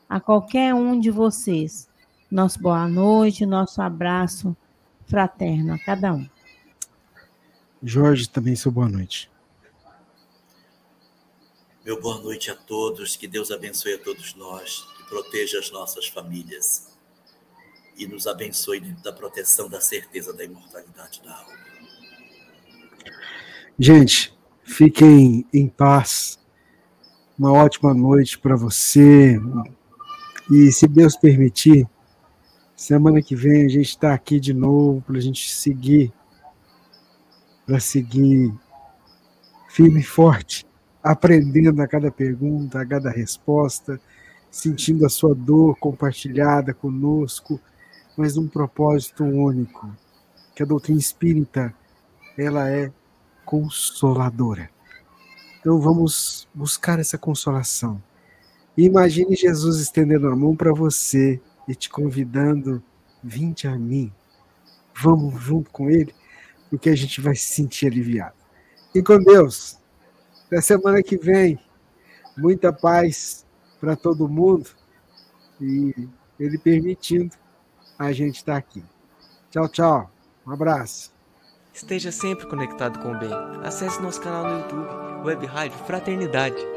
a qualquer um de vocês. Nosso boa noite, nosso abraço fraterno a cada um. Jorge, também seu boa noite. Meu boa noite a todos, que Deus abençoe a todos nós, que proteja as nossas famílias e nos abençoe dentro da proteção da certeza da imortalidade da alma. Gente, fiquem em paz. Uma ótima noite para você. E se Deus permitir, semana que vem a gente está aqui de novo para a gente seguir para seguir firme e forte, aprendendo a cada pergunta, a cada resposta, sentindo a sua dor compartilhada conosco, mas num propósito único, que a doutrina espírita ela é consoladora. Então vamos buscar essa consolação. imagine Jesus estendendo a mão para você e te convidando, vinde a mim. Vamos junto com ele porque a gente vai se sentir aliviado. E com Deus. Até semana que vem. Muita paz para todo mundo. E Ele permitindo, a gente está aqui. Tchau, tchau. Um abraço. Esteja sempre conectado com o bem. Acesse nosso canal no YouTube, Web Rádio Fraternidade.